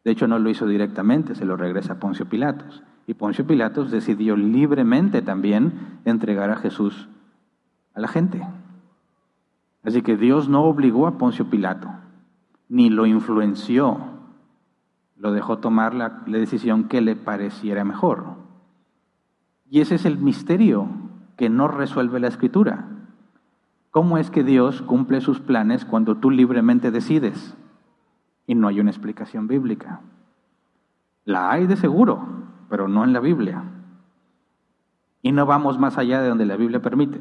De hecho, no lo hizo directamente, se lo regresa a Poncio Pilatos. Y Poncio Pilatos decidió libremente también entregar a Jesús a la gente. Así que Dios no obligó a Poncio Pilato, ni lo influenció, lo dejó tomar la, decisión que le pareciera mejor. Y ese es el misterio que no resuelve la escritura. ¿Cómo es que Dios cumple sus planes cuando tú libremente decides? Y no hay una explicación bíblica. La hay de seguro, pero no en la Biblia. Y no vamos más allá de donde la Biblia permite.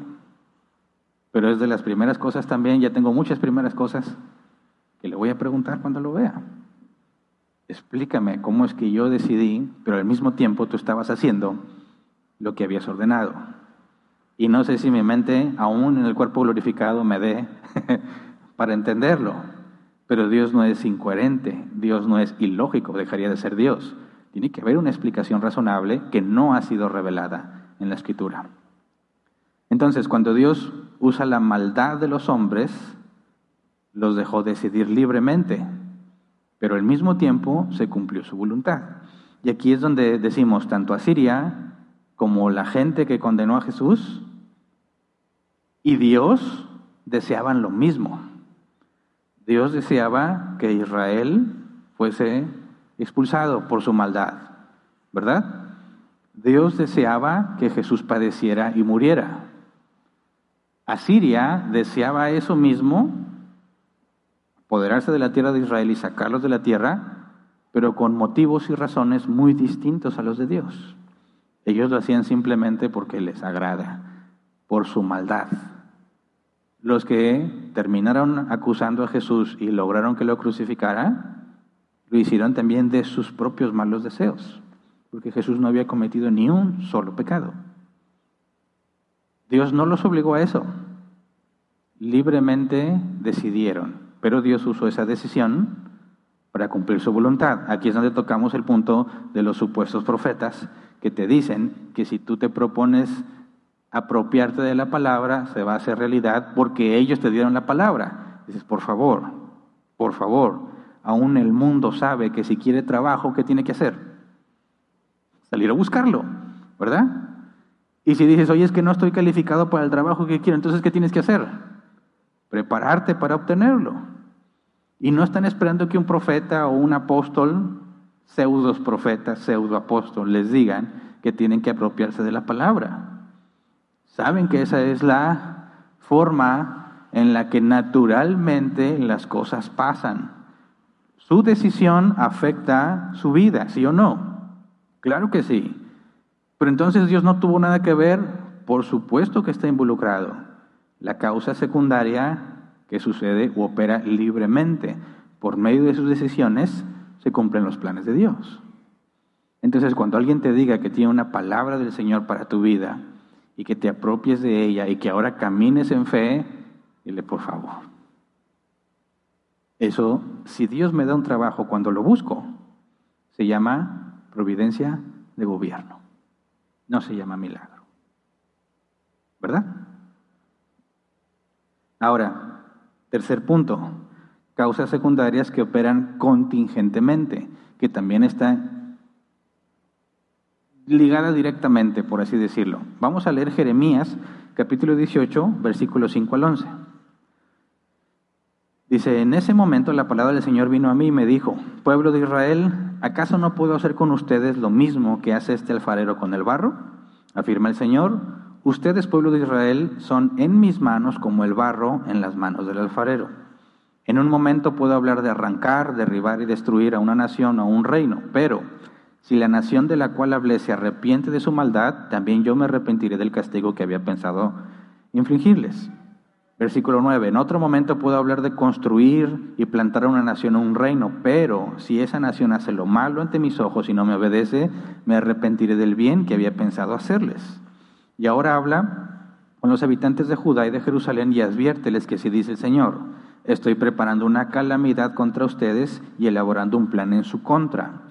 Pero es de las primeras cosas también, ya tengo muchas primeras cosas que le voy a preguntar cuando lo vea. Explícame cómo es que yo decidí, pero al mismo tiempo tú estabas haciendo lo que habías ordenado. Y no sé si mi mente, aún en el cuerpo glorificado, me dé para entenderlo. Pero Dios no es incoherente, Dios no es ilógico, dejaría de ser Dios. Tiene que haber una explicación razonable que no ha sido revelada en la escritura. Entonces, cuando Dios usa la maldad de los hombres, los dejó decidir libremente, pero al mismo tiempo se cumplió su voluntad. Y aquí es donde decimos, tanto a Siria como la gente que condenó a Jesús y Dios deseaban lo mismo. Dios deseaba que Israel fuese expulsado por su maldad, ¿verdad? Dios deseaba que Jesús padeciera y muriera. Asiria deseaba eso mismo, apoderarse de la tierra de Israel y sacarlos de la tierra, pero con motivos y razones muy distintos a los de Dios. Ellos lo hacían simplemente porque les agrada, por su maldad. Los que terminaron acusando a Jesús y lograron que lo crucificara, lo hicieron también de sus propios malos deseos, porque Jesús no había cometido ni un solo pecado. Dios no los obligó a eso. Libremente decidieron, pero Dios usó esa decisión para cumplir su voluntad. Aquí es donde tocamos el punto de los supuestos profetas que te dicen que si tú te propones apropiarte de la palabra, se va a hacer realidad porque ellos te dieron la palabra. Dices, por favor, por favor, aún el mundo sabe que si quiere trabajo, ¿qué tiene que hacer? Salir a buscarlo, ¿verdad? Y si dices, oye, es que no estoy calificado para el trabajo que quiero, entonces, ¿qué tienes que hacer? Prepararte para obtenerlo. Y no están esperando que un profeta o un apóstol pseudos profetas, pseudo apóstoles les digan que tienen que apropiarse de la palabra. Saben que esa es la forma en la que naturalmente las cosas pasan. Su decisión afecta su vida, ¿sí o no? Claro que sí. Pero entonces Dios no tuvo nada que ver por supuesto que está involucrado. La causa secundaria que sucede o opera libremente. Por medio de sus decisiones se cumplen los planes de Dios. Entonces, cuando alguien te diga que tiene una palabra del Señor para tu vida y que te apropies de ella y que ahora camines en fe, dile por favor. Eso, si Dios me da un trabajo cuando lo busco, se llama providencia de gobierno. No se llama milagro. ¿Verdad? Ahora, tercer punto, causas secundarias que operan contingentemente, que también está ligada directamente, por así decirlo. Vamos a leer Jeremías capítulo 18, versículos 5 al 11. Dice, en ese momento la palabra del Señor vino a mí y me dijo, pueblo de Israel, ¿acaso no puedo hacer con ustedes lo mismo que hace este alfarero con el barro? Afirma el Señor, ustedes, pueblo de Israel, son en mis manos como el barro en las manos del alfarero. En un momento puedo hablar de arrancar, derribar y destruir a una nación o un reino, pero si la nación de la cual hablé se arrepiente de su maldad, también yo me arrepentiré del castigo que había pensado infligirles. Versículo 9. En otro momento puedo hablar de construir y plantar a una nación o un reino, pero si esa nación hace lo malo ante mis ojos y no me obedece, me arrepentiré del bien que había pensado hacerles. Y ahora habla con los habitantes de Judá y de Jerusalén y adviérteles que si dice el Señor, estoy preparando una calamidad contra ustedes y elaborando un plan en su contra.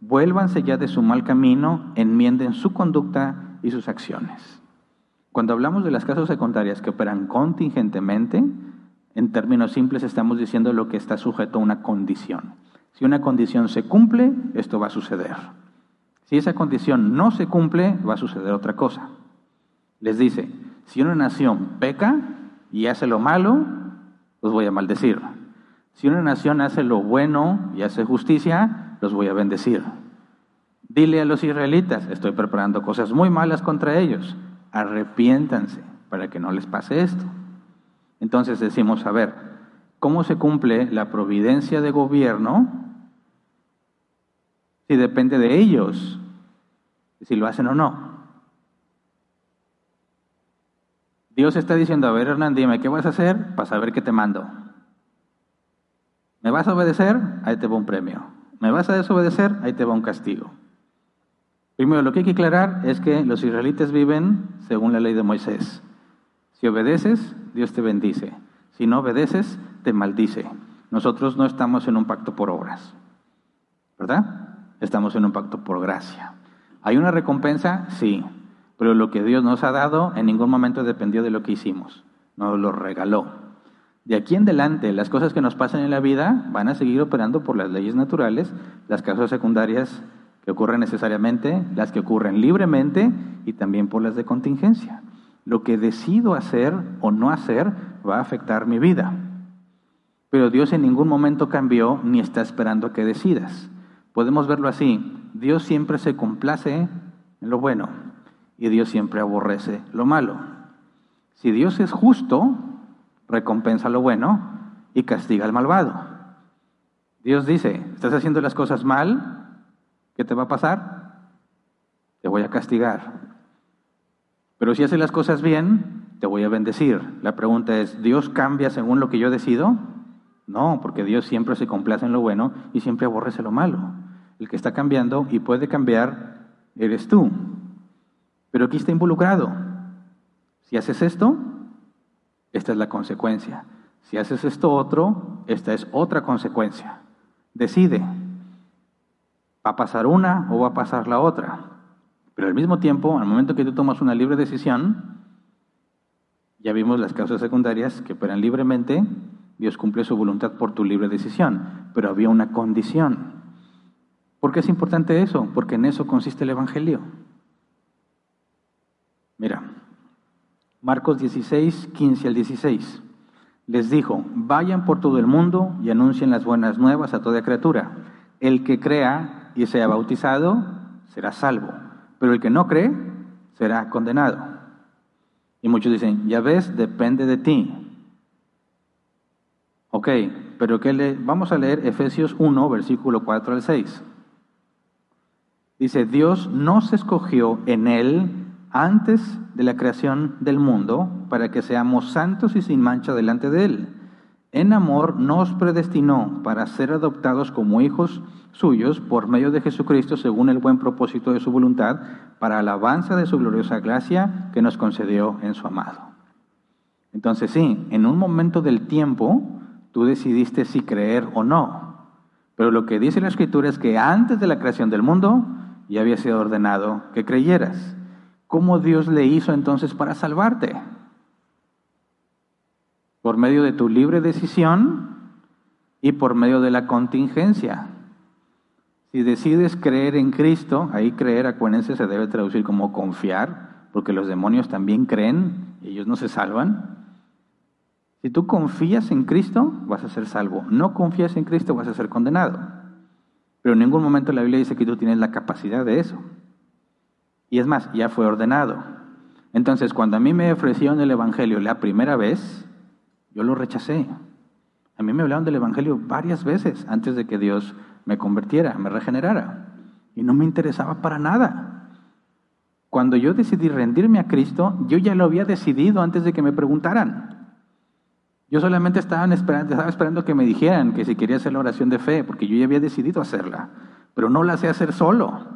Vuélvanse ya de su mal camino, enmienden su conducta y sus acciones. Cuando hablamos de las causas secundarias que operan contingentemente, en términos simples estamos diciendo lo que está sujeto a una condición. Si una condición se cumple, esto va a suceder. Si esa condición no se cumple, va a suceder otra cosa. Les dice, si una nación peca y hace lo malo, los voy a maldecir. Si una nación hace lo bueno y hace justicia, los voy a bendecir. Dile a los israelitas, estoy preparando cosas muy malas contra ellos, arrepiéntanse para que no les pase esto. Entonces decimos, a ver, ¿cómo se cumple la providencia de gobierno si depende de ellos, si lo hacen o no? Dios está diciendo, a ver Hernán, dime, ¿qué vas a hacer para saber qué te mando? ¿Me vas a obedecer? Ahí te va un premio. ¿Me vas a desobedecer? Ahí te va un castigo. Primero, lo que hay que aclarar es que los israelitas viven según la ley de Moisés. Si obedeces, Dios te bendice. Si no obedeces, te maldice. Nosotros no estamos en un pacto por obras, ¿verdad? Estamos en un pacto por gracia. ¿Hay una recompensa? Sí, pero lo que Dios nos ha dado en ningún momento dependió de lo que hicimos, nos lo regaló. De aquí en adelante, las cosas que nos pasan en la vida van a seguir operando por las leyes naturales, las causas secundarias que ocurren necesariamente, las que ocurren libremente y también por las de contingencia. Lo que decido hacer o no hacer va a afectar mi vida. Pero Dios en ningún momento cambió ni está esperando que decidas. Podemos verlo así. Dios siempre se complace en lo bueno y Dios siempre aborrece lo malo. Si Dios es justo, recompensa lo bueno y castiga al malvado. Dios dice, estás haciendo las cosas mal, ¿qué te va a pasar? Te voy a castigar. Pero si haces las cosas bien, te voy a bendecir. La pregunta es, ¿Dios cambia según lo que yo decido? No, porque Dios siempre se complace en lo bueno y siempre aborrece lo malo. El que está cambiando y puede cambiar eres tú. Pero aquí está involucrado. Si haces esto, esta es la consecuencia. Si haces esto otro, esta es otra consecuencia. Decide. ¿Va a pasar una o va a pasar la otra? Pero al mismo tiempo, al momento que tú tomas una libre decisión, ya vimos las causas secundarias que operan libremente, Dios cumple su voluntad por tu libre decisión, pero había una condición. ¿Por qué es importante eso? Porque en eso consiste el Evangelio. Mira, Marcos 16, 15 al 16. Les dijo, vayan por todo el mundo y anuncien las buenas nuevas a toda criatura. El que crea y sea bautizado será salvo, pero el que no cree será condenado. Y muchos dicen, ya ves, depende de ti. Ok, pero ¿qué le... vamos a leer Efesios 1, versículo 4 al 6. Dice, Dios nos escogió en él antes de la creación del mundo para que seamos santos y sin mancha delante de Él. En amor nos predestinó para ser adoptados como hijos suyos por medio de Jesucristo según el buen propósito de su voluntad, para alabanza de su gloriosa gracia que nos concedió en su amado. Entonces sí, en un momento del tiempo tú decidiste si creer o no, pero lo que dice la Escritura es que antes de la creación del mundo ya había sido ordenado que creyeras. ¿Cómo Dios le hizo entonces para salvarte? Por medio de tu libre decisión y por medio de la contingencia. Si decides creer en Cristo, ahí creer, acuérdense, se debe traducir como confiar, porque los demonios también creen, y ellos no se salvan. Si tú confías en Cristo, vas a ser salvo. No confías en Cristo, vas a ser condenado. Pero en ningún momento la Biblia dice que tú tienes la capacidad de eso. Y es más, ya fue ordenado. Entonces, cuando a mí me ofrecieron el Evangelio la primera vez, yo lo rechacé. A mí me hablaron del Evangelio varias veces antes de que Dios me convirtiera, me regenerara. Y no me interesaba para nada. Cuando yo decidí rendirme a Cristo, yo ya lo había decidido antes de que me preguntaran. Yo solamente estaba esperando, estaba esperando que me dijeran que si quería hacer la oración de fe, porque yo ya había decidido hacerla, pero no la sé hacer solo.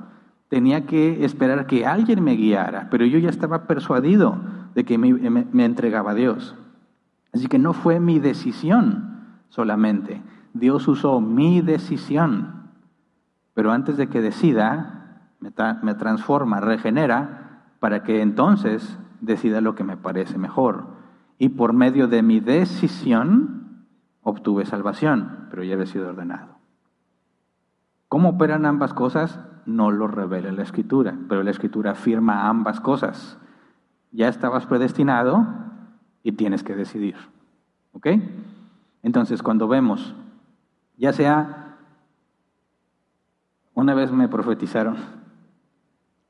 Tenía que esperar que alguien me guiara, pero yo ya estaba persuadido de que me, me entregaba a Dios. Así que no fue mi decisión solamente, Dios usó mi decisión, pero antes de que decida, me, transforma, regenera, para que entonces decida lo que me parece mejor. Y por medio de mi decisión obtuve salvación, pero ya había sido ordenado. ¿Cómo operan ambas cosas? No lo revela la escritura, pero la escritura afirma ambas cosas. Ya estabas predestinado y tienes que decidir. ¿Ok? Entonces, cuando vemos ya sea, una vez me profetizaron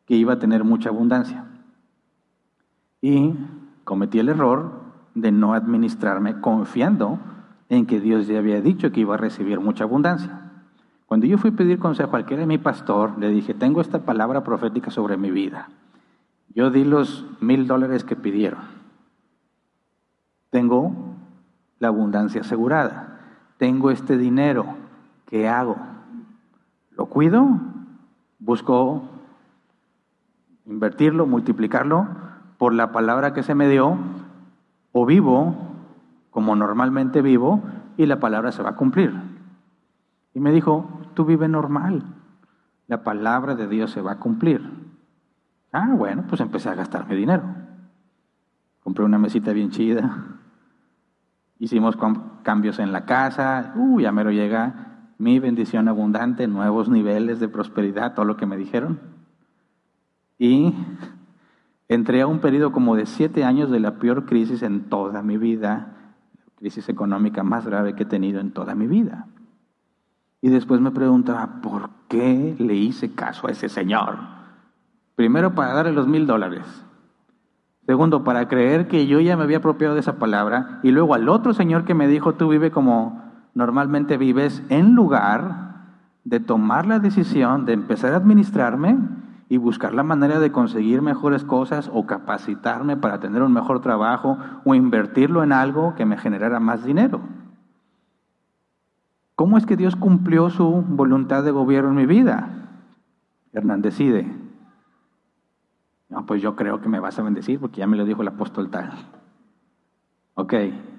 que iba a tener mucha abundancia y cometí el error de no administrarme confiando en que Dios ya había dicho que iba a recibir mucha abundancia. Cuando yo fui a pedir consejo al que era mi pastor, le dije, tengo esta palabra profética sobre mi vida. Yo di los mil dólares que pidieron. Tengo la abundancia asegurada tengo este dinero, ¿qué hago? ¿Lo cuido? ¿Busco invertirlo, multiplicarlo por la palabra que se me dio? ¿O vivo como normalmente vivo y la palabra se va a cumplir? Y me dijo, tú vive normal, la palabra de Dios se va a cumplir. Ah, bueno, pues empecé a gastarme dinero. Compré una mesita bien chida, Hicimos cambios en la casa, uh, ya mero llega mi bendición abundante, nuevos niveles de prosperidad, todo lo que me dijeron. Y entré a un periodo como de siete años de la peor crisis en toda mi vida, crisis económica más grave que he tenido en toda mi vida. Y después me preguntaba, ¿por qué le hice caso a ese señor? Primero para darle los mil dólares Segundo, para creer que yo ya me había apropiado de esa palabra. Y luego al otro Señor que me dijo, tú vive como normalmente vives, en lugar de tomar la decisión de empezar a administrarme y buscar la manera de conseguir mejores cosas o capacitarme para tener un mejor trabajo o invertirlo en algo que me generara más dinero. ¿Cómo es que Dios cumplió su voluntad de gobierno en mi vida? Hernán decide. No, pues yo creo que me vas a bendecir porque ya me lo dijo el apóstol tal. Ok,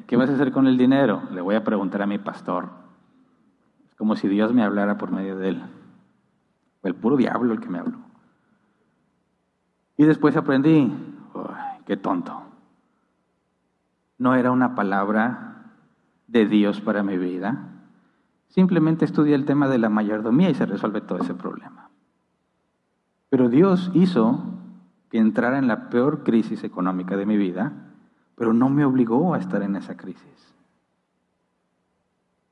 ¿qué vas a hacer con el dinero? Le voy a preguntar a mi pastor. Es como si Dios me hablara por medio de él. Fue el puro diablo el que me habló. Y después aprendí, qué tonto. No era una palabra de Dios para mi vida. Simplemente estudié el tema de la mayordomía y se resuelve todo ese problema. Pero Dios hizo que entrara en la peor crisis económica de mi vida, pero no me obligó a estar en esa crisis.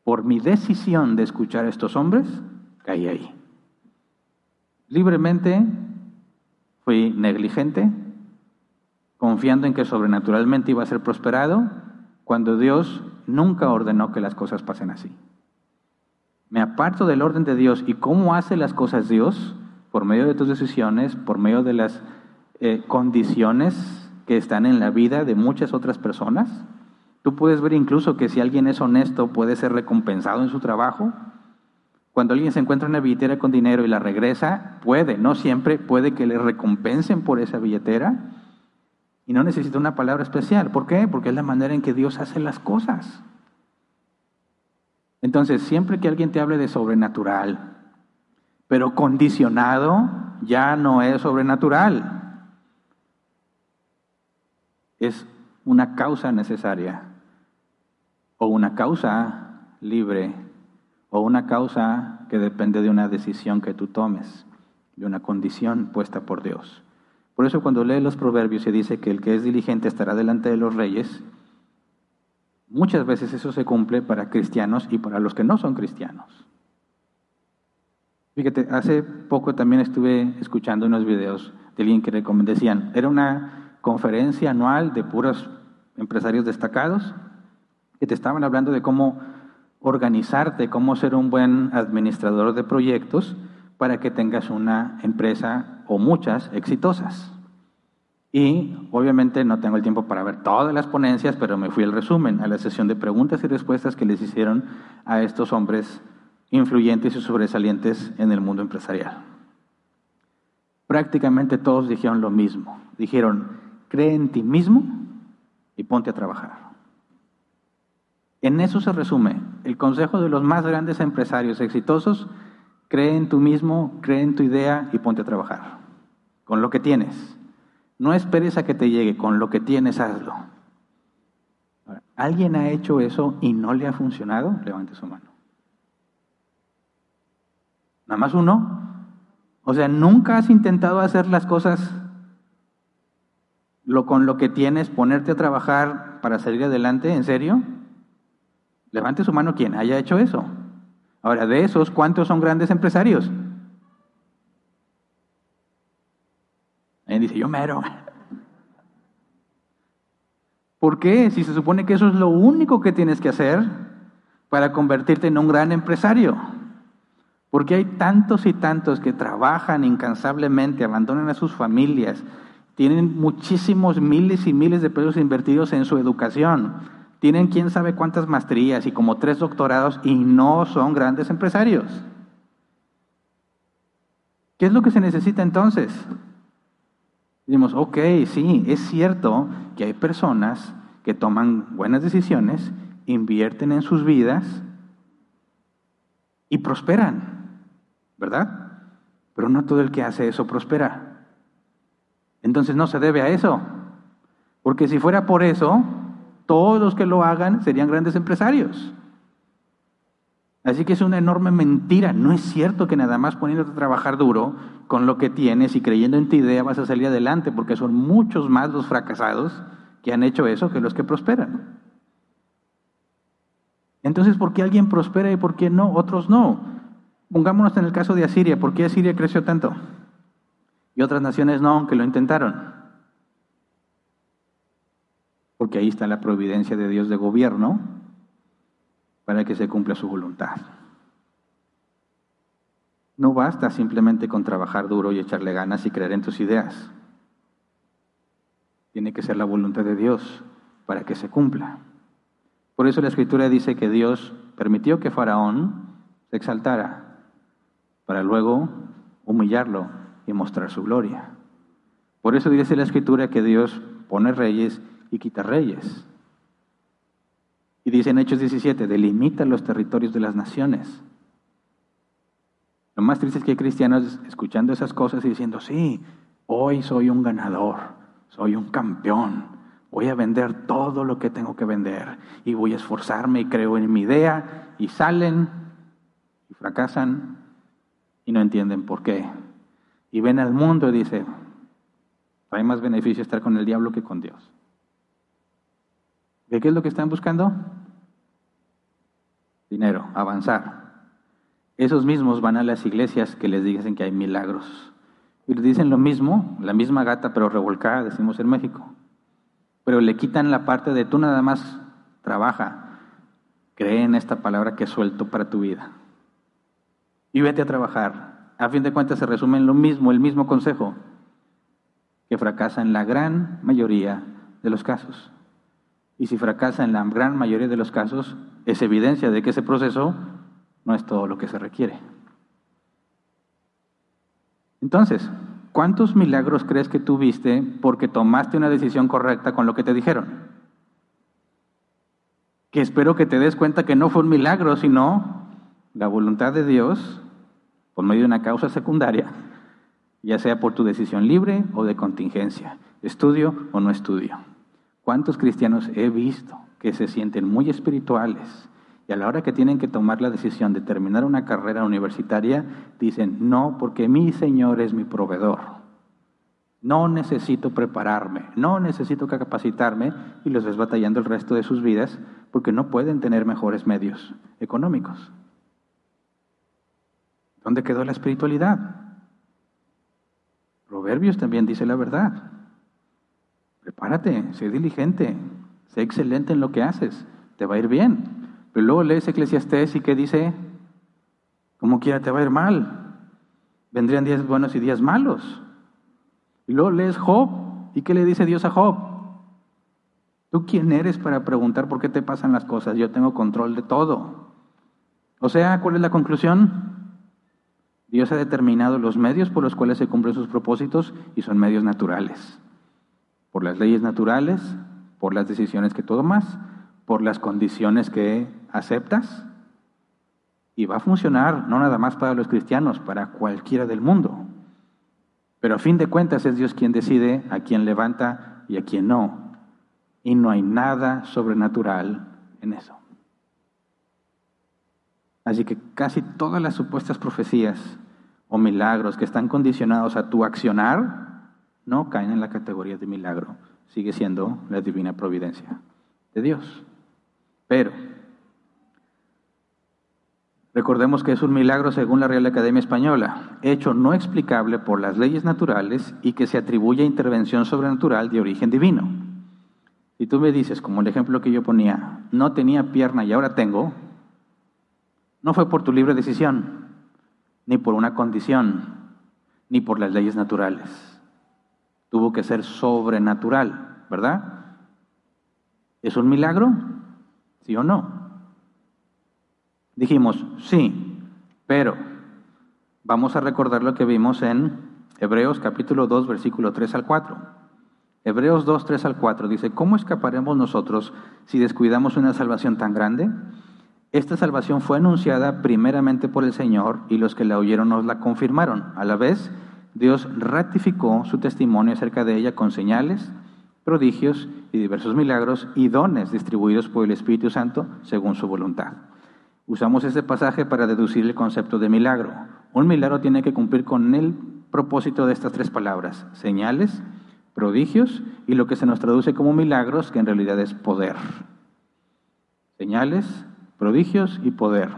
Por mi decisión de escuchar a estos hombres, caí ahí. Libremente fui negligente, confiando en que sobrenaturalmente iba a ser prosperado, cuando Dios nunca ordenó que las cosas pasen así. Me aparto del orden de Dios y cómo hace las cosas Dios, por medio de tus decisiones, por medio de las eh, condiciones que están en la vida de muchas otras personas. Tú puedes ver incluso que si alguien es honesto puede ser recompensado en su trabajo. Cuando alguien se encuentra en una billetera con dinero y la regresa, puede, no siempre, puede que le recompensen por esa billetera y no necesita una palabra especial. ¿Por qué? Porque es la manera en que Dios hace las cosas. Entonces, siempre que alguien te hable de sobrenatural, pero condicionado, ya no es sobrenatural. Es una causa necesaria o una causa libre o una causa que depende de una decisión que tú tomes, de una condición puesta por Dios. Por eso cuando lee los proverbios se dice que el que es diligente estará delante de los reyes, muchas veces eso se cumple para cristianos y para los que no son cristianos. Fíjate, hace poco también estuve escuchando unos videos de alguien que decían, era una conferencia anual de puros empresarios destacados que te estaban hablando de cómo organizarte, cómo ser un buen administrador de proyectos para que tengas una empresa o muchas exitosas. Y obviamente no tengo el tiempo para ver todas las ponencias, pero me fui al resumen, a la sesión de preguntas y respuestas que les hicieron a estos hombres influyentes y sobresalientes en el mundo empresarial. Prácticamente todos dijeron lo mismo. Dijeron, cree en ti mismo y ponte a trabajar. En eso se resume el consejo de los más grandes empresarios exitosos, cree en tú mismo, cree en tu idea y ponte a trabajar con lo que tienes. No esperes a que te llegue, con lo que tienes hazlo. ¿Alguien ha hecho eso y no le ha funcionado? Levante su mano. Nada más uno. O sea, nunca has intentado hacer las cosas lo, con lo que tienes, ponerte a trabajar para salir adelante, ¿en serio? Levante su mano quien haya hecho eso. Ahora, de esos, ¿cuántos son grandes empresarios? Ahí dice, yo mero. ¿Por qué? Si se supone que eso es lo único que tienes que hacer para convertirte en un gran empresario. Porque hay tantos y tantos que trabajan incansablemente, abandonan a sus familias, tienen muchísimos miles y miles de pesos invertidos en su educación, tienen quién sabe cuántas maestrías y como tres doctorados y no son grandes empresarios. ¿Qué es lo que se necesita entonces? Decimos, ok, sí, es cierto que hay personas que toman buenas decisiones, invierten en sus vidas y prosperan. ¿verdad? Pero no todo el que hace eso prospera. Entonces no se debe a eso. Porque si fuera por eso, todos los que lo hagan serían grandes empresarios. Así que es una enorme mentira. No es cierto que nada más poniéndote a trabajar duro con lo que tienes y creyendo en tu idea vas a salir adelante, porque son muchos más los fracasados que han hecho eso que los que prosperan. Entonces, ¿por qué alguien prospera y por qué no? Otros no. Pongámonos en el caso de Asiria. ¿Por qué Asiria creció tanto? Y otras naciones no, aunque lo intentaron. Porque ahí está la providencia de Dios de gobierno para que se cumpla su voluntad. No basta simplemente con trabajar duro y echarle ganas y creer en tus ideas. Tiene que ser la voluntad de Dios para que se cumpla. Por eso la Escritura dice que Dios permitió que Faraón se exaltara para luego humillarlo y mostrar su gloria. Por eso dice la escritura que Dios pone reyes y quita reyes. Y dice en Hechos 17, delimita los territorios de las naciones. Lo más triste es que hay cristianos escuchando esas cosas y diciendo, sí, hoy soy un ganador, soy un campeón, voy a vender todo lo que tengo que vender y voy a esforzarme y creo en mi idea y salen y fracasan y no entienden por qué. Y ven al mundo y dicen, hay más beneficio estar con el diablo que con Dios. ¿De qué es lo que están buscando? Dinero, avanzar. Esos mismos van a las iglesias que les dicen que hay milagros. Y les dicen lo mismo, la misma gata pero revolcada, decimos en México. Pero le quitan la parte de tú nada más trabaja, cree en esta palabra que suelto para tu vida y vete a trabajar. A fin de cuentas se resume en lo mismo, el mismo consejo. que fracasa en la gran mayoría de los casos. Y si fracasa en la gran mayoría de los casos, es evidencia de que ese proceso no es todo lo que se requiere. Entonces, ¿cuántos milagros crees que tú viste porque tomaste una decisión correcta con lo que te dijeron? Que espero que te des cuenta que no fue un milagro, sino la voluntad de Dios por medio de una causa secundaria, ya sea por tu decisión libre o de contingencia, estudio o no estudio. ¿Cuántos cristianos he visto que se sienten muy espirituales y a la hora que tienen que tomar la decisión de terminar una carrera universitaria, dicen, no, porque mi Señor es mi proveedor. No necesito prepararme, no necesito capacitarme y los ves batallando el resto de sus vidas porque no pueden tener mejores medios económicos. ¿Dónde quedó la espiritualidad? Proverbios también dice la verdad. Prepárate, sé diligente, sé excelente en lo que haces, te va a ir bien. Pero luego lees Eclesiastés y que dice, como quiera te va a ir mal. Vendrían días buenos y días malos. Y luego lees Job y qué le dice Dios a Job. ¿Tú quién eres para preguntar por qué te pasan las cosas? Yo tengo control de todo. O sea, ¿cuál es la conclusión? Dios ha determinado los medios por los cuales se cumplen sus propósitos y son medios naturales. Por las leyes naturales, por las decisiones que tomas, por las condiciones que aceptas. Y va a funcionar no nada más para los cristianos, para cualquiera del mundo. Pero a fin de cuentas es Dios quien decide a quién levanta y a quién no. Y no hay nada sobrenatural en eso. Así que casi todas las supuestas profecías o milagros que están condicionados a tu accionar no caen en la categoría de milagro. Sigue siendo la divina providencia de Dios. Pero recordemos que es un milagro según la Real Academia Española, hecho no explicable por las leyes naturales y que se atribuye a intervención sobrenatural de origen divino. Si tú me dices, como el ejemplo que yo ponía, no tenía pierna y ahora tengo, no fue por tu libre decisión, ni por una condición, ni por las leyes naturales. Tuvo que ser sobrenatural, ¿verdad? ¿Es un milagro? ¿Sí o no? Dijimos, sí, pero vamos a recordar lo que vimos en Hebreos capítulo 2, versículo 3 al 4. Hebreos 2, 3 al 4 dice, ¿cómo escaparemos nosotros si descuidamos una salvación tan grande? Esta salvación fue anunciada primeramente por el Señor y los que la oyeron nos la confirmaron. A la vez, Dios ratificó su testimonio acerca de ella con señales, prodigios y diversos milagros y dones distribuidos por el Espíritu Santo según su voluntad. Usamos este pasaje para deducir el concepto de milagro. Un milagro tiene que cumplir con el propósito de estas tres palabras, señales, prodigios y lo que se nos traduce como milagros, que en realidad es poder. Señales, prodigios y poder.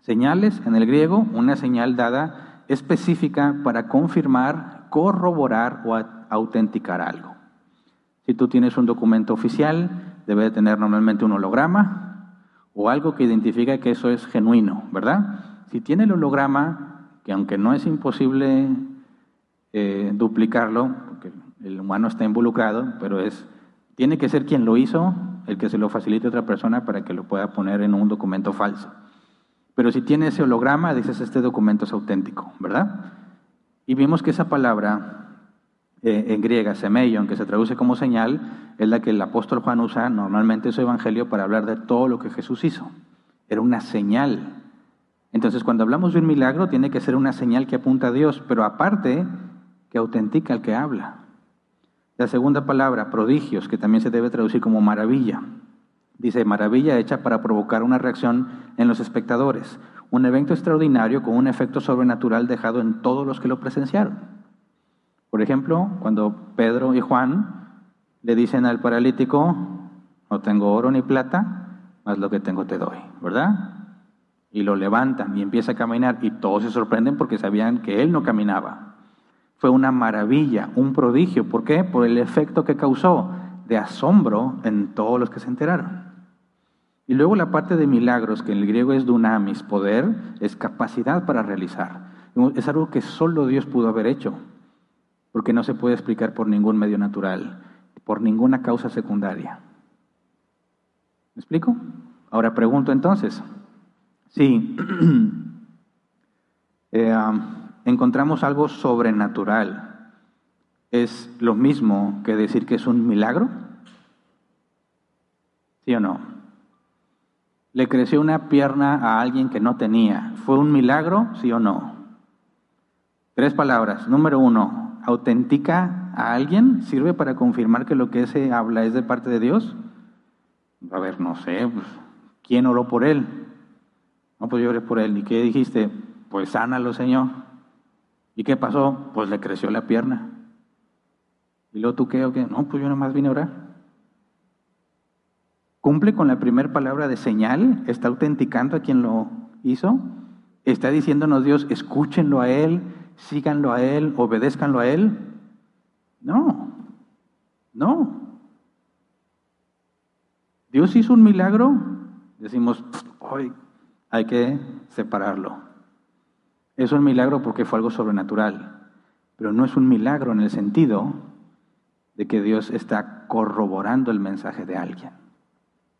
Señales, en el griego, una señal dada específica para confirmar, corroborar o autenticar algo. Si tú tienes un documento oficial, debe de tener normalmente un holograma o algo que identifica que eso es genuino, ¿verdad? Si tiene el holograma, que aunque no es imposible eh, duplicarlo, porque el humano está involucrado, pero es, tiene que ser quien lo hizo el que se lo facilite a otra persona para que lo pueda poner en un documento falso. Pero si tiene ese holograma, dices, este documento es auténtico, ¿verdad? Y vimos que esa palabra eh, en griega, semeion, que se traduce como señal, es la que el apóstol Juan usa normalmente en su evangelio para hablar de todo lo que Jesús hizo. Era una señal. Entonces, cuando hablamos de un milagro, tiene que ser una señal que apunta a Dios, pero aparte, que autentica al que habla. La segunda palabra, prodigios, que también se debe traducir como maravilla. Dice, maravilla hecha para provocar una reacción en los espectadores. Un evento extraordinario con un efecto sobrenatural dejado en todos los que lo presenciaron. Por ejemplo, cuando Pedro y Juan le dicen al paralítico, no tengo oro ni plata, más lo que tengo te doy, ¿verdad? Y lo levantan y empieza a caminar y todos se sorprenden porque sabían que él no caminaba fue una maravilla, un prodigio. ¿Por qué? Por el efecto que causó de asombro en todos los que se enteraron. Y luego la parte de milagros, que en el griego es dunamis, poder, es capacidad para realizar. Es algo que solo Dios pudo haber hecho. porque no se puede explicar por ningún medio natural, por ninguna causa secundaria. ¿Me explico? Ahora pregunto entonces, si eh, encontramos algo sobrenatural, ¿es lo mismo que decir que es un milagro? ¿Sí o no? Le creció una pierna a alguien que no tenía. ¿Fue un milagro? ¿Sí o no? Tres palabras. Número uno, auténtica a alguien? ¿Sirve para confirmar que lo que se habla es de parte de Dios? A ver, no sé, pues, ¿quién oró por él? No, pues yo oré por él. ¿Y qué dijiste? Pues sánalo, Señor. ¿Y qué pasó? Pues le creció la pierna. ¿Y luego tú qué o qué? No, pues yo nomás vine a orar. ¿Cumple con la primera palabra de señal? ¿Está autenticando a quien lo hizo? ¿Está diciéndonos Dios, escúchenlo a Él, síganlo a Él, obedézcanlo a Él? No, no. Dios hizo un milagro, decimos, hoy hay que separarlo. Es un milagro porque fue algo sobrenatural, pero no es un milagro en el sentido de que Dios está corroborando el mensaje de alguien.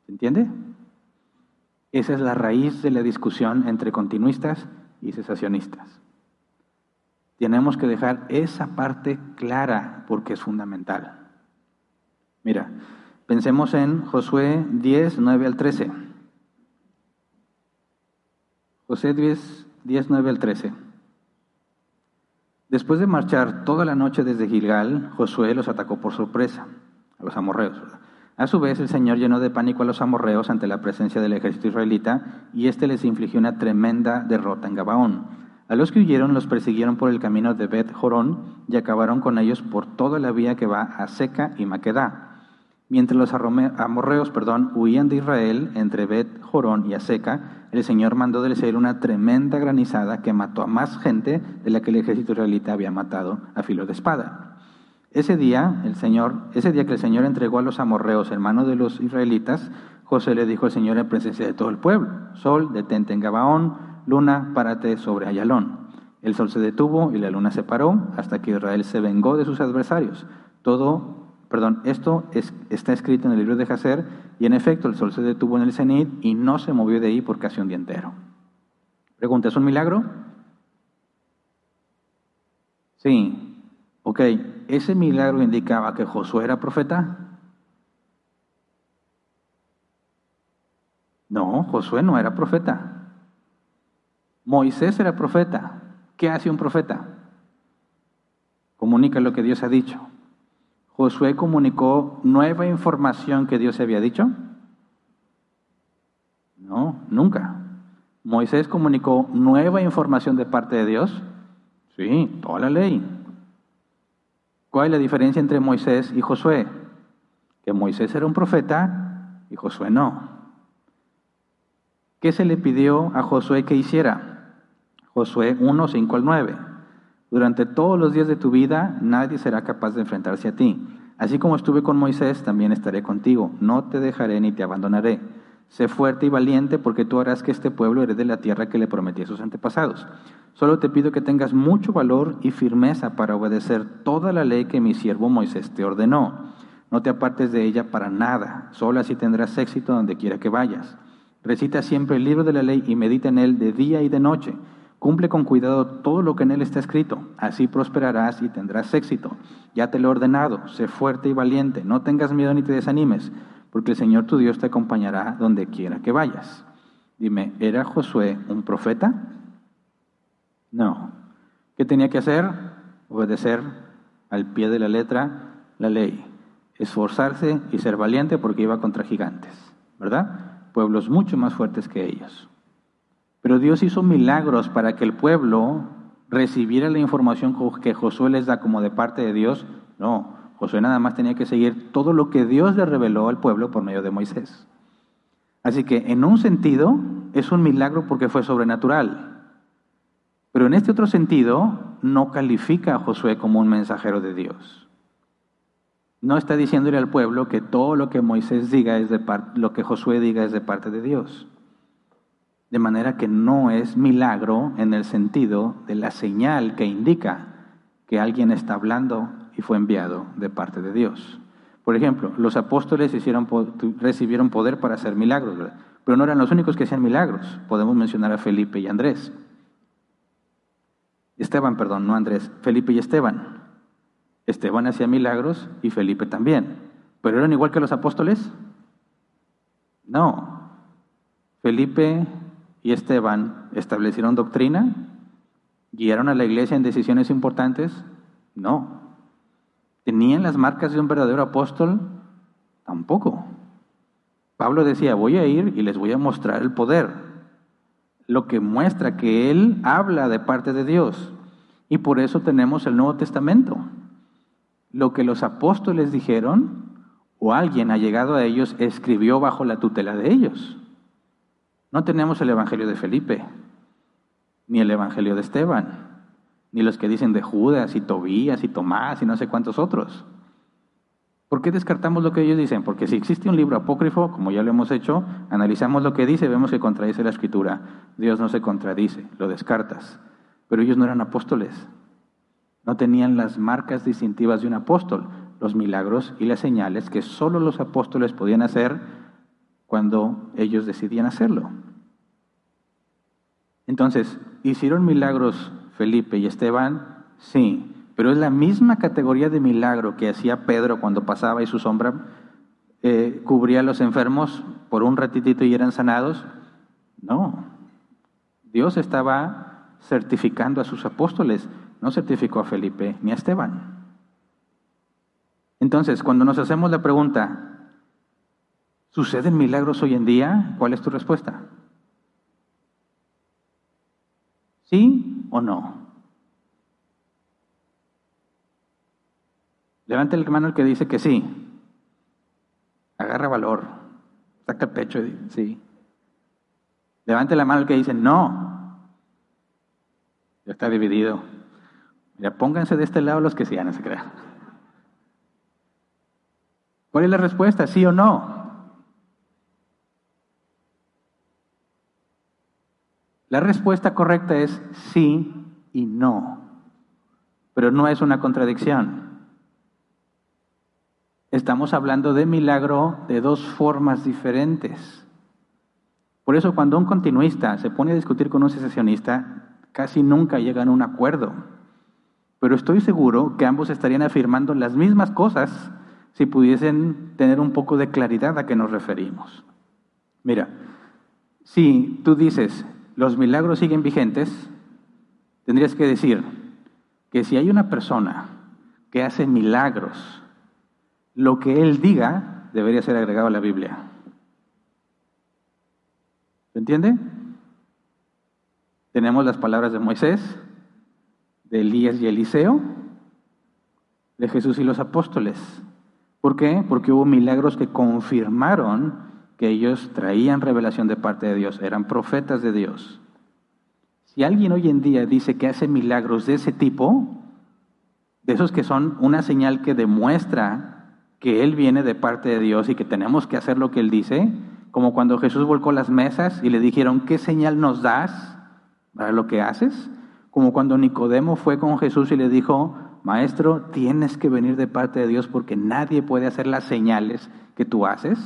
¿Se entiende? Esa es la raíz de la discusión entre continuistas y cesacionistas. Tenemos que dejar esa parte clara porque es fundamental. Mira, pensemos en Josué 10, 9 al 13. Josué 10, 10, 9 al 13. Después de marchar toda la noche desde Gilgal, Josué los atacó por sorpresa, a los amorreos. A su vez, el Señor llenó de pánico a los amorreos ante la presencia del ejército israelita y éste les infligió una tremenda derrota en Gabaón. A los que huyeron los persiguieron por el camino de Bet Jorón y acabaron con ellos por toda la vía que va a Seca y Maquedá. Mientras los amorreos perdón, huían de Israel entre Bet Jorón y Aseca, el Señor mandó del cielo una tremenda granizada que mató a más gente de la que el ejército israelita había matado a filo de espada. Ese día, el Señor, ese día que el Señor entregó a los amorreos en manos de los israelitas, José le dijo al Señor en presencia de todo el pueblo: Sol, detente en Gabaón Luna, párate sobre Ayalón. El sol se detuvo y la luna se paró hasta que Israel se vengó de sus adversarios. Todo, perdón, esto está escrito en el libro de Jacer y en efecto el sol se detuvo en el cenit y no se movió de ahí por casi un día entero. Pregunta, ¿es un milagro? Sí. Ok, ¿ese milagro indicaba que Josué era profeta? No, Josué no era profeta. Moisés era profeta. ¿Qué hace un profeta? Comunica lo que Dios ha dicho. Josué comunicó nueva información que Dios había dicho. No, nunca. Moisés comunicó nueva información de parte de Dios. Sí, toda la ley. ¿Cuál es la diferencia entre Moisés y Josué? Que Moisés era un profeta y Josué no. ¿Qué se le pidió a Josué que hiciera? Josué 1, 5 al 9. Durante todos los días de tu vida nadie será capaz de enfrentarse a ti. Así como estuve con Moisés, también estaré contigo. No te dejaré ni te abandonaré. Sé fuerte y valiente porque tú harás que este pueblo herede la tierra que le prometí a sus antepasados. Solo te pido que tengas mucho valor y firmeza para obedecer toda la ley que mi siervo Moisés te ordenó. No te apartes de ella para nada. Solo así tendrás éxito donde quiera que vayas. Recita siempre el libro de la ley y medita en él de día y de noche Cumple con cuidado todo lo que en él está escrito, así prosperarás y tendrás éxito. Ya te lo he ordenado, sé fuerte y valiente, no tengas miedo ni te desanimes, porque el Señor tu Dios te acompañará donde quiera que vayas. Dime, ¿era Josué un profeta? No. ¿Qué tenía que hacer? Obedecer al pie de la letra la ley, esforzarse y ser valiente porque iba contra gigantes, ¿verdad? Pueblos mucho más fuertes que ellos. Pero Dios hizo milagros para que el pueblo recibiera la información que Josué les da como de parte de Dios. No, Josué nada más tenía que seguir todo lo que Dios le reveló al pueblo por medio de Moisés. Así que en un sentido es un milagro porque fue sobrenatural. Pero en este otro sentido no califica a Josué como un mensajero de Dios. No está diciéndole al pueblo que todo lo que Moisés diga es de parte, lo que Josué diga es de parte de Dios. De manera que no es milagro en el sentido de la señal que indica que alguien está hablando y fue enviado de parte de Dios. Por ejemplo, los apóstoles recibieron poder para hacer milagros, pero no eran los únicos que hacían milagros. Podemos mencionar a Felipe y Andrés. Esteban, perdón, no Andrés, Felipe y Esteban. Esteban hacía milagros y Felipe también. ¿Pero eran igual que los apóstoles? No. Felipe y Esteban establecieron doctrina, guiaron a la iglesia en decisiones importantes. No. ¿Tenían las marcas de un verdadero apóstol? Tampoco. Pablo decía, voy a ir y les voy a mostrar el poder, lo que muestra que él habla de parte de Dios. Y por eso tenemos el Nuevo Testamento. Lo que los apóstoles dijeron, o alguien ha llegado a ellos, escribió bajo la tutela de ellos. No tenemos el Evangelio de Felipe, ni el Evangelio de Esteban, ni los que dicen de Judas y Tobías y Tomás y no sé cuántos otros. ¿Por qué descartamos lo que ellos dicen? Porque si existe un libro apócrifo, como ya lo hemos hecho, analizamos lo que dice, vemos que contradice la escritura. Dios no se contradice, lo descartas. Pero ellos no eran apóstoles. No tenían las marcas distintivas de un apóstol, los milagros y las señales que solo los apóstoles podían hacer cuando ellos decidían hacerlo. Entonces, ¿hicieron milagros Felipe y Esteban? Sí, pero es la misma categoría de milagro que hacía Pedro cuando pasaba y su sombra eh, cubría a los enfermos por un ratitito y eran sanados. No, Dios estaba certificando a sus apóstoles, no certificó a Felipe ni a Esteban. Entonces, cuando nos hacemos la pregunta, ¿suceden milagros hoy en día? ¿Cuál es tu respuesta? ¿Sí o no? Levante el mano el que dice que sí. Agarra valor. Saca el pecho sí. Levante la mano el que dice no. Ya está dividido. Ya pónganse de este lado los que sí, no se crean. ¿Cuál es la respuesta? ¿Sí o no? La respuesta correcta es sí y no, pero no es una contradicción. Estamos hablando de milagro de dos formas diferentes. Por eso cuando un continuista se pone a discutir con un secesionista, casi nunca llegan a un acuerdo. Pero estoy seguro que ambos estarían afirmando las mismas cosas si pudiesen tener un poco de claridad a qué nos referimos. Mira, si tú dices, los milagros siguen vigentes, tendrías que decir que si hay una persona que hace milagros lo que él diga debería ser agregado a la Biblia. ¿Se entiende? Tenemos las palabras de Moisés, de Elías y Eliseo, de Jesús y los apóstoles. ¿Por qué? Porque hubo milagros que confirmaron que ellos traían revelación de parte de Dios, eran profetas de Dios. Si alguien hoy en día dice que hace milagros de ese tipo, de esos que son una señal que demuestra que Él viene de parte de Dios y que tenemos que hacer lo que Él dice, como cuando Jesús volcó las mesas y le dijeron, ¿qué señal nos das para lo que haces? Como cuando Nicodemo fue con Jesús y le dijo, Maestro, tienes que venir de parte de Dios porque nadie puede hacer las señales que tú haces.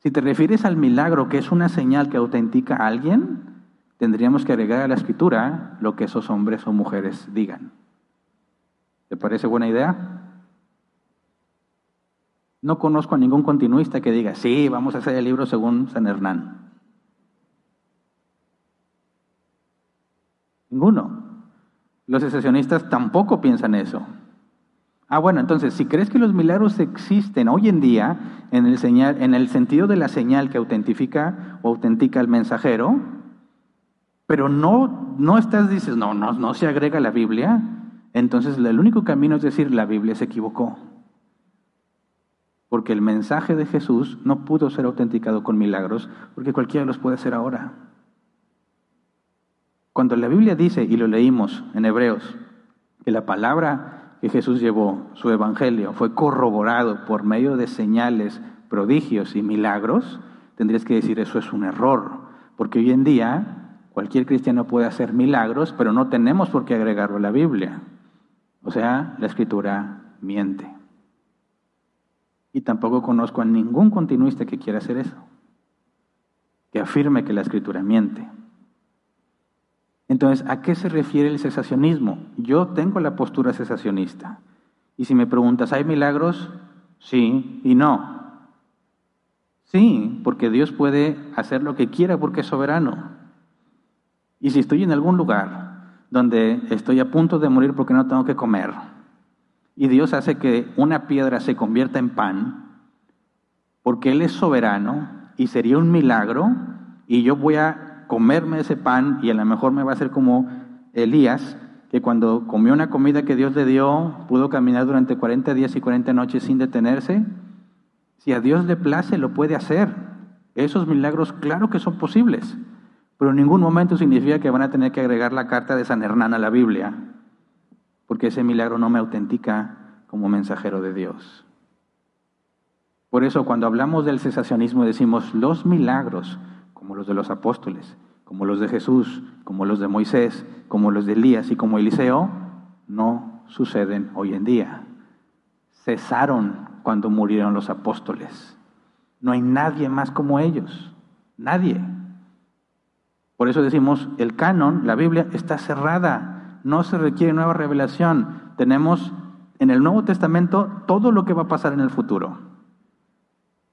Si te refieres al milagro, que es una señal que autentica a alguien, tendríamos que agregar a la escritura lo que esos hombres o mujeres digan. ¿Te parece buena idea? No conozco a ningún continuista que diga, sí, vamos a hacer el libro según San Hernán. Ninguno. Los secesionistas tampoco piensan eso. Ah, bueno, entonces, si crees que los milagros existen hoy en día en el, señal, en el sentido de la señal que autentifica o autentica al mensajero, pero no, no estás, dices, no, no, no se agrega la Biblia, entonces el único camino es decir, la Biblia se equivocó porque el mensaje de Jesús no pudo ser autenticado con milagros, porque cualquiera los puede hacer ahora. Cuando la Biblia dice, y lo leímos en Hebreos, que la palabra que Jesús llevó, su evangelio, fue corroborado por medio de señales, prodigios y milagros, tendrías que decir eso es un error, porque hoy en día cualquier cristiano puede hacer milagros, pero no tenemos por qué agregarlo a la Biblia. O sea, la escritura miente. Y tampoco conozco a ningún continuista que quiera hacer eso, que afirme que la escritura miente. Entonces, ¿a qué se refiere el cesacionismo? Yo tengo la postura cesacionista. Y si me preguntas, ¿hay milagros? Sí y no. Sí, porque Dios puede hacer lo que quiera porque es soberano. Y si estoy en algún lugar donde estoy a punto de morir porque no tengo que comer, y Dios hace que una piedra se convierta en pan, porque Él es soberano y sería un milagro, y yo voy a comerme ese pan y a lo mejor me va a hacer como Elías, que cuando comió una comida que Dios le dio, pudo caminar durante 40 días y 40 noches sin detenerse. Si a Dios le place, lo puede hacer. Esos milagros, claro que son posibles, pero en ningún momento significa que van a tener que agregar la carta de San Hernán a la Biblia porque ese milagro no me autentica como mensajero de Dios. Por eso cuando hablamos del cesacionismo decimos los milagros, como los de los apóstoles, como los de Jesús, como los de Moisés, como los de Elías y como Eliseo, no suceden hoy en día. Cesaron cuando murieron los apóstoles. No hay nadie más como ellos, nadie. Por eso decimos, el canon, la Biblia, está cerrada no se requiere nueva revelación. Tenemos en el Nuevo Testamento todo lo que va a pasar en el futuro.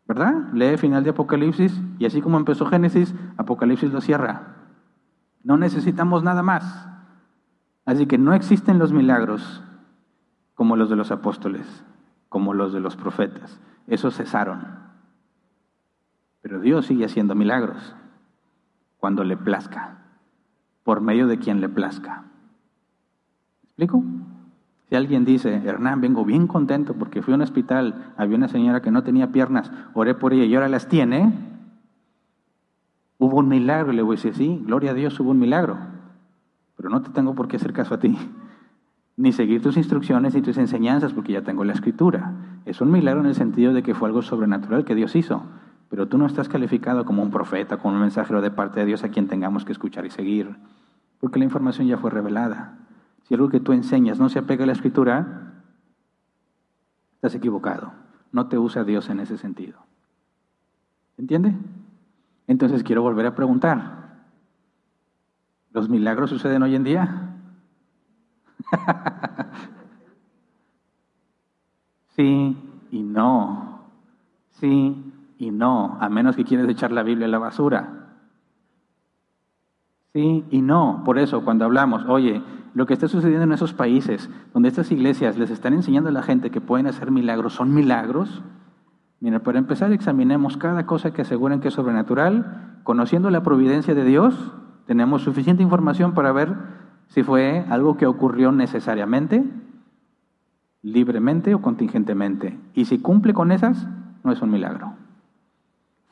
¿Verdad? Lee final de Apocalipsis y así como empezó Génesis, Apocalipsis lo cierra. No necesitamos nada más. Así que no existen los milagros como los de los apóstoles, como los de los profetas. Esos cesaron. Pero Dios sigue haciendo milagros cuando le plazca, por medio de quien le plazca explico? Si alguien dice, Hernán, vengo bien contento porque fui a un hospital, había una señora que no tenía piernas, oré por ella y ahora las tiene, hubo un milagro. Le voy a decir, sí, gloria a Dios, hubo un milagro. Pero no te tengo por qué hacer caso a ti, ni seguir tus instrucciones ni tus enseñanzas porque ya tengo la escritura. Es un milagro en el sentido de que fue algo sobrenatural que Dios hizo. Pero tú no estás calificado como un profeta, como un mensajero de parte de Dios a quien tengamos que escuchar y seguir, porque la información ya fue revelada. Si algo que tú enseñas no se apega a la escritura, estás equivocado. No te usa Dios en ese sentido. ¿Entiende? Entonces quiero volver a preguntar. ¿Los milagros suceden hoy en día? sí y no. Sí y no, a menos que quieras echar la Biblia a la basura. Sí y no. Por eso, cuando hablamos, oye, lo que está sucediendo en esos países, donde estas iglesias les están enseñando a la gente que pueden hacer milagros, ¿son milagros? Mira, para empezar, examinemos cada cosa que aseguren que es sobrenatural. Conociendo la providencia de Dios, tenemos suficiente información para ver si fue algo que ocurrió necesariamente, libremente o contingentemente. Y si cumple con esas, no es un milagro.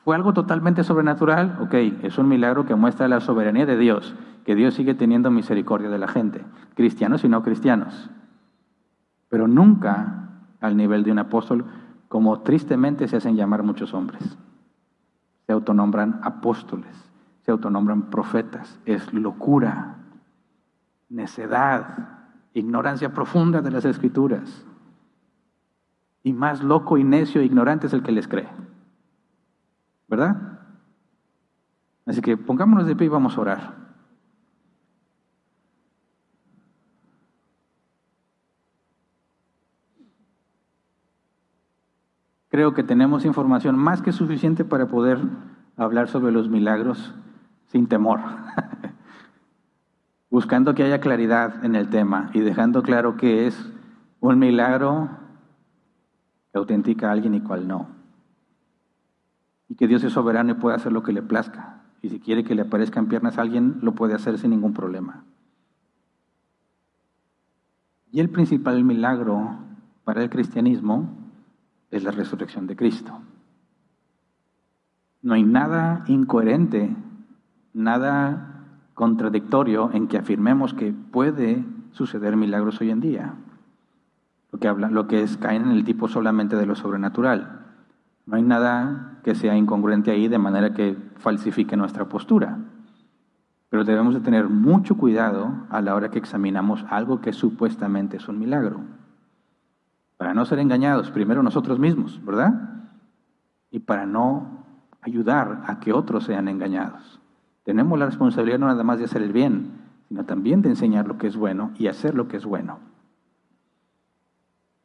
¿Fue algo totalmente sobrenatural? Ok, es un milagro que muestra la soberanía de Dios, que Dios sigue teniendo misericordia de la gente, cristianos y no cristianos. Pero nunca al nivel de un apóstol, como tristemente se hacen llamar muchos hombres. Se autonombran apóstoles, se autonombran profetas. Es locura, necedad, ignorancia profunda de las escrituras. Y más loco y necio e ignorante es el que les cree. ¿Verdad? Así que pongámonos de pie y vamos a orar. Creo que tenemos información más que suficiente para poder hablar sobre los milagros sin temor, buscando que haya claridad en el tema y dejando claro que es un milagro que autentica a alguien y cuál no y que Dios es soberano y puede hacer lo que le plazca. Y si quiere que le aparezcan piernas a alguien, lo puede hacer sin ningún problema. Y el principal milagro para el cristianismo es la resurrección de Cristo. No hay nada incoherente, nada contradictorio en que afirmemos que puede suceder milagros hoy en día. Lo que, habla, lo que es caen en el tipo solamente de lo sobrenatural. No hay nada que sea incongruente ahí de manera que falsifique nuestra postura. Pero debemos de tener mucho cuidado a la hora que examinamos algo que supuestamente es un milagro. Para no ser engañados, primero nosotros mismos, ¿verdad? Y para no ayudar a que otros sean engañados. Tenemos la responsabilidad no nada más de hacer el bien, sino también de enseñar lo que es bueno y hacer lo que es bueno.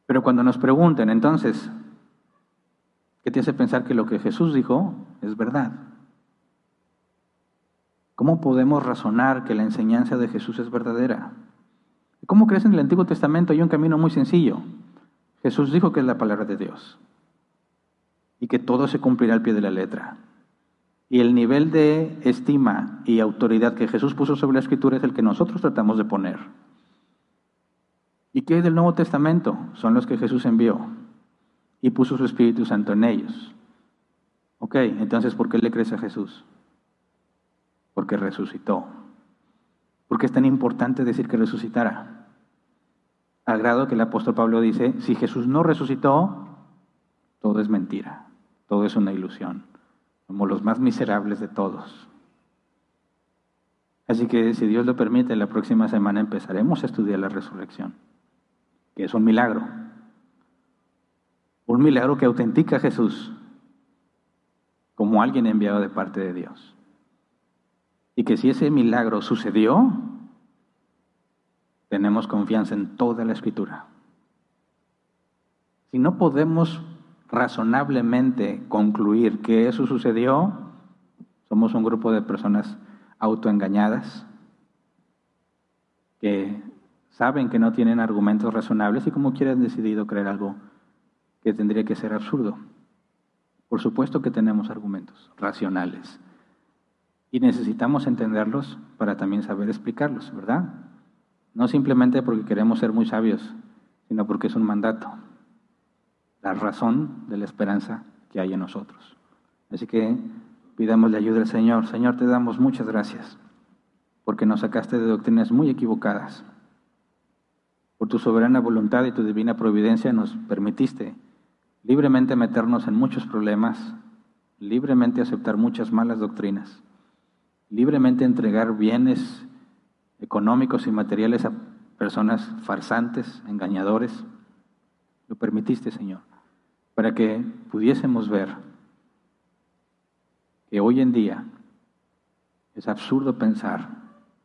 Pero cuando nos pregunten, entonces, ¿qué te hace pensar que lo que Jesús dijo es verdad? ¿Cómo podemos razonar que la enseñanza de Jesús es verdadera? ¿Cómo crees en el Antiguo Testamento? Hay un camino muy sencillo. Jesús dijo que es la palabra de Dios y que todo se cumplirá al pie de la letra. Y el nivel de estima y autoridad que Jesús puso sobre la escritura es el que nosotros tratamos de poner. ¿Y qué hay del Nuevo Testamento? Son los que Jesús envió y puso su Espíritu Santo en ellos. Ok, entonces, ¿por qué le crees a Jesús? Porque resucitó. ¿Por qué es tan importante decir que resucitara? Al grado que el apóstol Pablo dice, si Jesús no resucitó, todo es mentira, todo es una ilusión. Somos los más miserables de todos. Así que si Dios lo permite, la próxima semana empezaremos a estudiar la resurrección, que es un milagro. Un milagro que autentica a Jesús como alguien enviado de parte de Dios. Y que si ese milagro sucedió, tenemos confianza en toda la escritura. Si no podemos razonablemente concluir que eso sucedió, somos un grupo de personas autoengañadas que saben que no tienen argumentos razonables y como quieren decidido creer algo que tendría que ser absurdo. Por supuesto que tenemos argumentos racionales y necesitamos entenderlos para también saber explicarlos, ¿verdad? No simplemente porque queremos ser muy sabios, sino porque es un mandato, la razón de la esperanza que hay en nosotros. Así que pidamos la ayuda al Señor. Señor, te damos muchas gracias porque nos sacaste de doctrinas muy equivocadas. Por tu soberana voluntad y tu divina providencia nos permitiste libremente meternos en muchos problemas, libremente aceptar muchas malas doctrinas libremente entregar bienes económicos y materiales a personas farsantes, engañadores. Lo permitiste, Señor, para que pudiésemos ver que hoy en día es absurdo pensar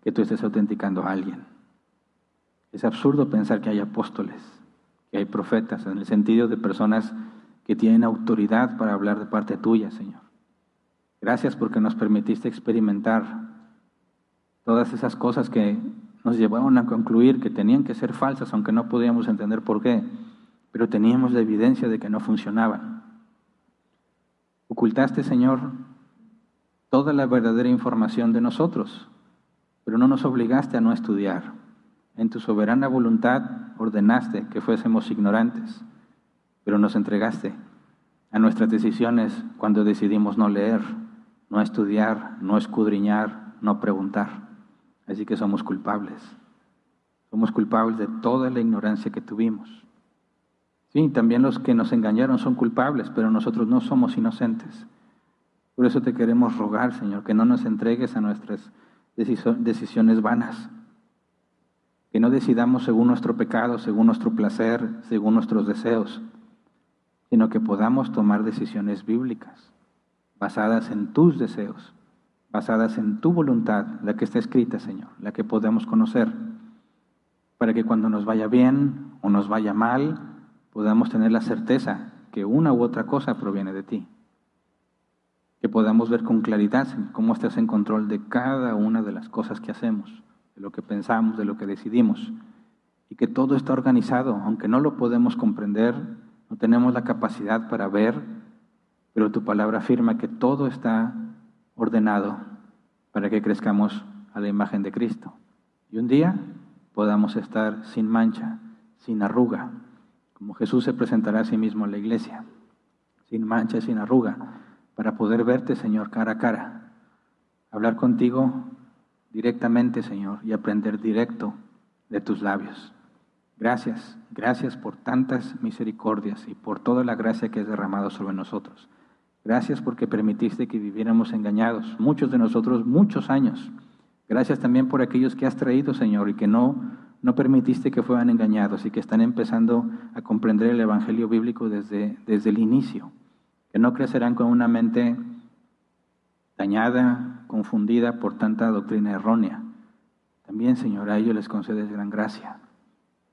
que tú estés autenticando a alguien. Es absurdo pensar que hay apóstoles, que hay profetas, en el sentido de personas que tienen autoridad para hablar de parte tuya, Señor. Gracias porque nos permitiste experimentar todas esas cosas que nos llevaron a concluir que tenían que ser falsas, aunque no podíamos entender por qué, pero teníamos la evidencia de que no funcionaban. Ocultaste, Señor, toda la verdadera información de nosotros, pero no nos obligaste a no estudiar. En tu soberana voluntad ordenaste que fuésemos ignorantes, pero nos entregaste a nuestras decisiones cuando decidimos no leer no estudiar, no escudriñar, no preguntar. Así que somos culpables. Somos culpables de toda la ignorancia que tuvimos. Sí, también los que nos engañaron son culpables, pero nosotros no somos inocentes. Por eso te queremos rogar, Señor, que no nos entregues a nuestras decisiones vanas. Que no decidamos según nuestro pecado, según nuestro placer, según nuestros deseos, sino que podamos tomar decisiones bíblicas basadas en tus deseos, basadas en tu voluntad, la que está escrita, Señor, la que podemos conocer, para que cuando nos vaya bien o nos vaya mal, podamos tener la certeza que una u otra cosa proviene de ti. Que podamos ver con claridad cómo estás en control de cada una de las cosas que hacemos, de lo que pensamos, de lo que decidimos. Y que todo está organizado, aunque no lo podemos comprender, no tenemos la capacidad para ver pero tu palabra afirma que todo está ordenado para que crezcamos a la imagen de Cristo. Y un día podamos estar sin mancha, sin arruga, como Jesús se presentará a sí mismo en la iglesia, sin mancha, sin arruga, para poder verte, Señor, cara a cara, hablar contigo directamente, Señor, y aprender directo de tus labios. Gracias, gracias por tantas misericordias y por toda la gracia que has derramado sobre nosotros. Gracias porque permitiste que viviéramos engañados, muchos de nosotros muchos años, Gracias también por aquellos que has traído, Señor, y que no, no permitiste que fueran engañados y que están empezando a comprender el Evangelio bíblico desde, desde el inicio, que no crecerán con una mente dañada, confundida por tanta doctrina errónea. También, Señor, a ellos les concedes gran gracia.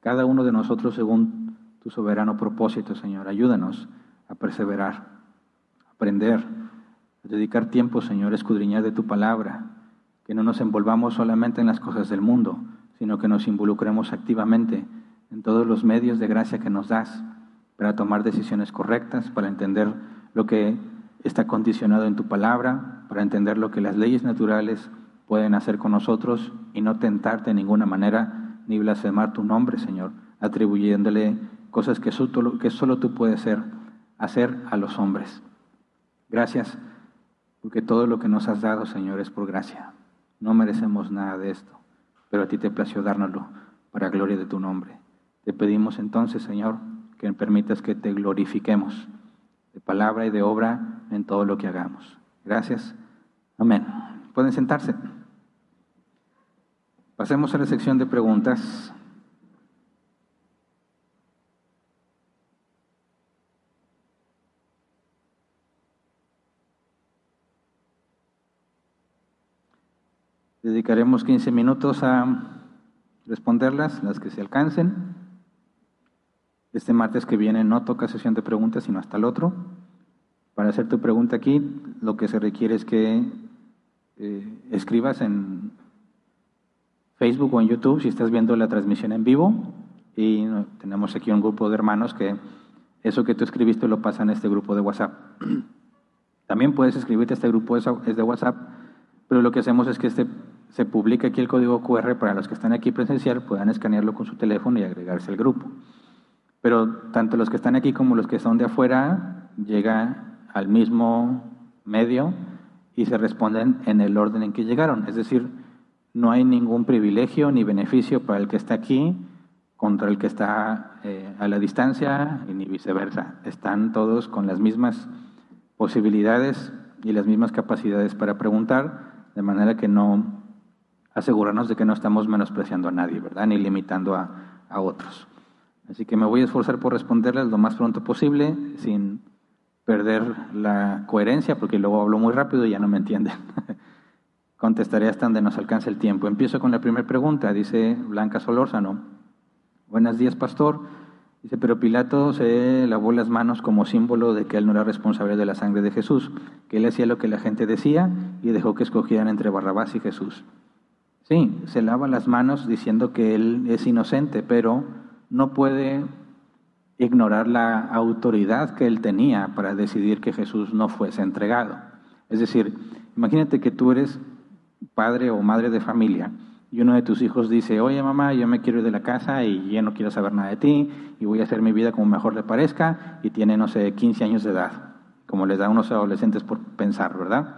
Cada uno de nosotros según tu soberano propósito, Señor, ayúdanos a perseverar, aprender, a dedicar tiempo, Señor, a escudriñar de tu palabra, que no nos envolvamos solamente en las cosas del mundo, sino que nos involucremos activamente en todos los medios de gracia que nos das para tomar decisiones correctas, para entender lo que está condicionado en tu palabra, para entender lo que las leyes naturales pueden hacer con nosotros y no tentarte de ninguna manera ni blasfemar tu nombre, Señor, atribuyéndole cosas que solo, tú puedes hacer, hacer a los hombres. Gracias, porque todo lo que nos has dado, Señor, es por gracia. No merecemos nada de esto, pero a ti te plació dárnoslo para gloria de tu nombre. Te pedimos entonces, Señor, que permitas que te glorifiquemos de palabra y de obra en todo lo que hagamos. Gracias. Amén. Pueden sentarse. Pasemos a la sección de preguntas. Dedicaremos 15 minutos a responderlas, las que se alcancen. Este martes que viene no toca sesión de preguntas, sino hasta el otro. Para hacer tu pregunta aquí, lo que se requiere es que eh, escribas en Facebook o en YouTube si estás viendo la transmisión en vivo. Y tenemos aquí un grupo de hermanos que eso que tú escribiste lo pasa en este grupo de WhatsApp. También puedes escribirte a este grupo es de WhatsApp, pero lo que hacemos es que este se publica aquí el código QR para los que están aquí presencial, puedan escanearlo con su teléfono y agregarse al grupo. Pero tanto los que están aquí como los que son de afuera llega al mismo medio y se responden en el orden en que llegaron. Es decir, no hay ningún privilegio ni beneficio para el que está aquí contra el que está eh, a la distancia y ni viceversa. Están todos con las mismas posibilidades y las mismas capacidades para preguntar, de manera que no asegurarnos de que no estamos menospreciando a nadie, ¿verdad? Ni limitando a, a otros. Así que me voy a esforzar por responderles lo más pronto posible, sin perder la coherencia, porque luego hablo muy rápido y ya no me entienden. Contestaré hasta donde nos alcance el tiempo. Empiezo con la primera pregunta, dice Blanca Solórzano. Buenos días, pastor. Dice, pero Pilato se lavó las manos como símbolo de que él no era responsable de la sangre de Jesús, que él hacía lo que la gente decía y dejó que escogieran entre Barrabás y Jesús. Sí, se lava las manos diciendo que él es inocente, pero no puede ignorar la autoridad que él tenía para decidir que Jesús no fuese entregado. Es decir, imagínate que tú eres padre o madre de familia y uno de tus hijos dice, oye mamá, yo me quiero ir de la casa y ya no quiero saber nada de ti y voy a hacer mi vida como mejor le parezca y tiene, no sé, 15 años de edad, como les da a unos adolescentes por pensar, ¿verdad?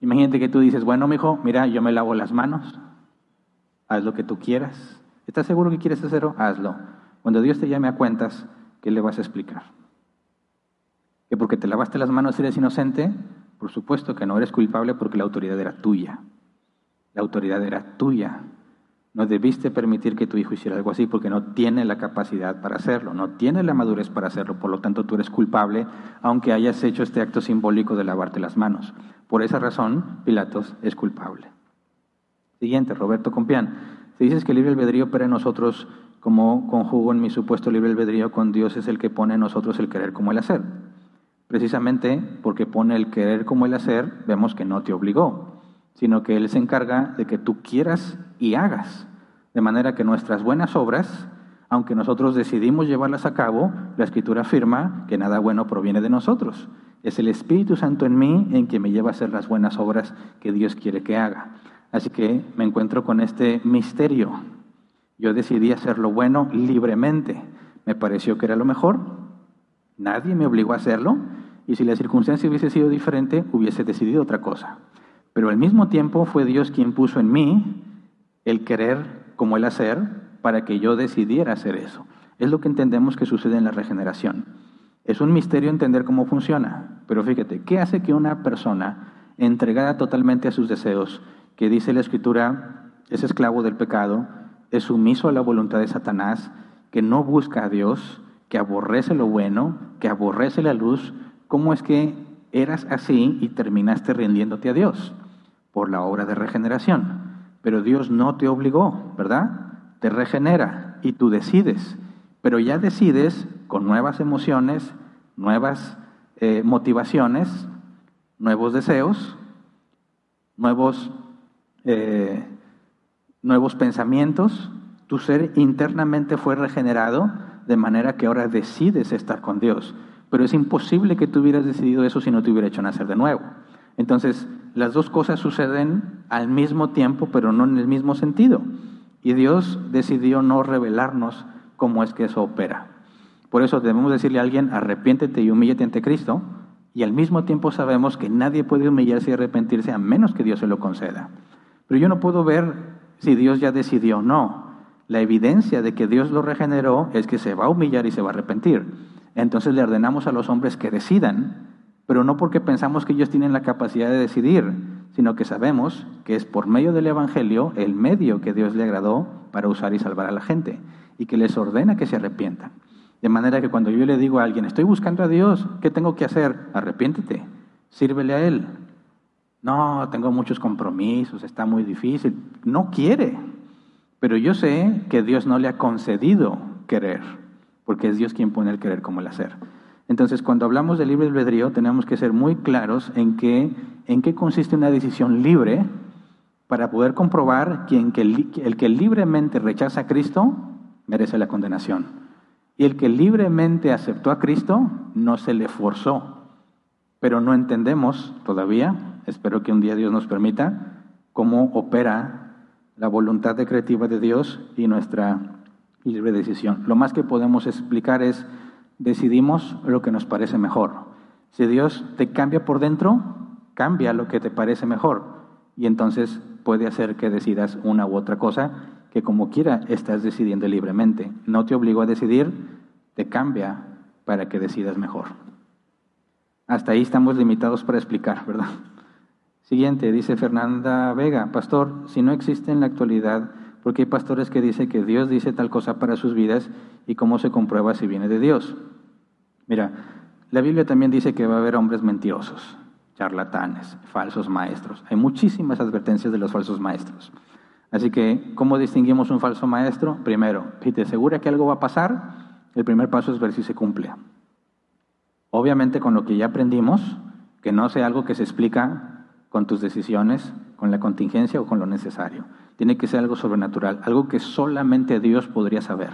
Imagínate que tú dices, bueno, mi hijo, mira, yo me lavo las manos, haz lo que tú quieras. ¿Estás seguro que quieres hacerlo? Hazlo. Cuando Dios te llame a cuentas, ¿qué le vas a explicar? ¿Que porque te lavaste las manos eres inocente? Por supuesto que no eres culpable porque la autoridad era tuya. La autoridad era tuya. No debiste permitir que tu hijo hiciera algo así porque no tiene la capacidad para hacerlo, no tiene la madurez para hacerlo, por lo tanto tú eres culpable aunque hayas hecho este acto simbólico de lavarte las manos. Por esa razón, Pilatos es culpable. Siguiente, Roberto Compián. Si dices que el libre albedrío opera en nosotros, como conjugo en mi supuesto libre albedrío con Dios es el que pone en nosotros el querer como el hacer. Precisamente porque pone el querer como el hacer, vemos que no te obligó, sino que Él se encarga de que tú quieras y hagas. De manera que nuestras buenas obras, aunque nosotros decidimos llevarlas a cabo, la Escritura afirma que nada bueno proviene de nosotros. Es el Espíritu Santo en mí en que me lleva a hacer las buenas obras que Dios quiere que haga. Así que me encuentro con este misterio. Yo decidí hacer lo bueno libremente. Me pareció que era lo mejor. Nadie me obligó a hacerlo. Y si la circunstancia hubiese sido diferente, hubiese decidido otra cosa. Pero al mismo tiempo fue Dios quien puso en mí el querer como el hacer para que yo decidiera hacer eso. Es lo que entendemos que sucede en la regeneración. Es un misterio entender cómo funciona. Pero fíjate, ¿qué hace que una persona entregada totalmente a sus deseos que dice la Escritura, es esclavo del pecado, es sumiso a la voluntad de Satanás, que no busca a Dios, que aborrece lo bueno, que aborrece la luz, ¿cómo es que eras así y terminaste rindiéndote a Dios? Por la obra de regeneración. Pero Dios no te obligó, ¿verdad? Te regenera y tú decides. Pero ya decides con nuevas emociones, nuevas eh, motivaciones, nuevos deseos, nuevos, eh, nuevos pensamientos. Tu ser internamente fue regenerado de manera que ahora decides estar con Dios. Pero es imposible que tú hubieras decidido eso si no te hubiera hecho nacer de nuevo. Entonces, las dos cosas suceden al mismo tiempo, pero no en el mismo sentido. Y Dios decidió no revelarnos cómo es que eso opera. Por eso debemos decirle a alguien, arrepiéntete y humíllate ante Cristo, y al mismo tiempo sabemos que nadie puede humillarse y arrepentirse a menos que Dios se lo conceda. Pero yo no puedo ver si Dios ya decidió o no. La evidencia de que Dios lo regeneró es que se va a humillar y se va a arrepentir. Entonces le ordenamos a los hombres que decidan, pero no porque pensamos que ellos tienen la capacidad de decidir, sino que sabemos que es por medio del Evangelio el medio que Dios le agradó para usar y salvar a la gente, y que les ordena que se arrepientan. De manera que cuando yo le digo a alguien, estoy buscando a Dios, ¿qué tengo que hacer? Arrepiéntete, sírvele a Él. No, tengo muchos compromisos, está muy difícil. No quiere. Pero yo sé que Dios no le ha concedido querer, porque es Dios quien pone el querer como el hacer. Entonces, cuando hablamos de libre albedrío, tenemos que ser muy claros en qué, en qué consiste una decisión libre para poder comprobar que, el, el que libremente rechaza a Cristo merece la condenación. Y el que libremente aceptó a Cristo no se le forzó. Pero no entendemos todavía, espero que un día Dios nos permita, cómo opera la voluntad decretiva de Dios y nuestra libre decisión. Lo más que podemos explicar es, decidimos lo que nos parece mejor. Si Dios te cambia por dentro, cambia lo que te parece mejor y entonces puede hacer que decidas una u otra cosa que como quiera estás decidiendo libremente. No te obligo a decidir, te cambia para que decidas mejor. Hasta ahí estamos limitados para explicar, ¿verdad? Siguiente, dice Fernanda Vega, pastor, si no existe en la actualidad, porque hay pastores que dicen que Dios dice tal cosa para sus vidas y cómo se comprueba si viene de Dios. Mira, la Biblia también dice que va a haber hombres mentirosos, charlatanes, falsos maestros. Hay muchísimas advertencias de los falsos maestros. Así que, ¿cómo distinguimos un falso maestro? Primero, si te asegura que algo va a pasar, el primer paso es ver si se cumple. Obviamente con lo que ya aprendimos, que no sea algo que se explica con tus decisiones, con la contingencia o con lo necesario. Tiene que ser algo sobrenatural, algo que solamente Dios podría saber.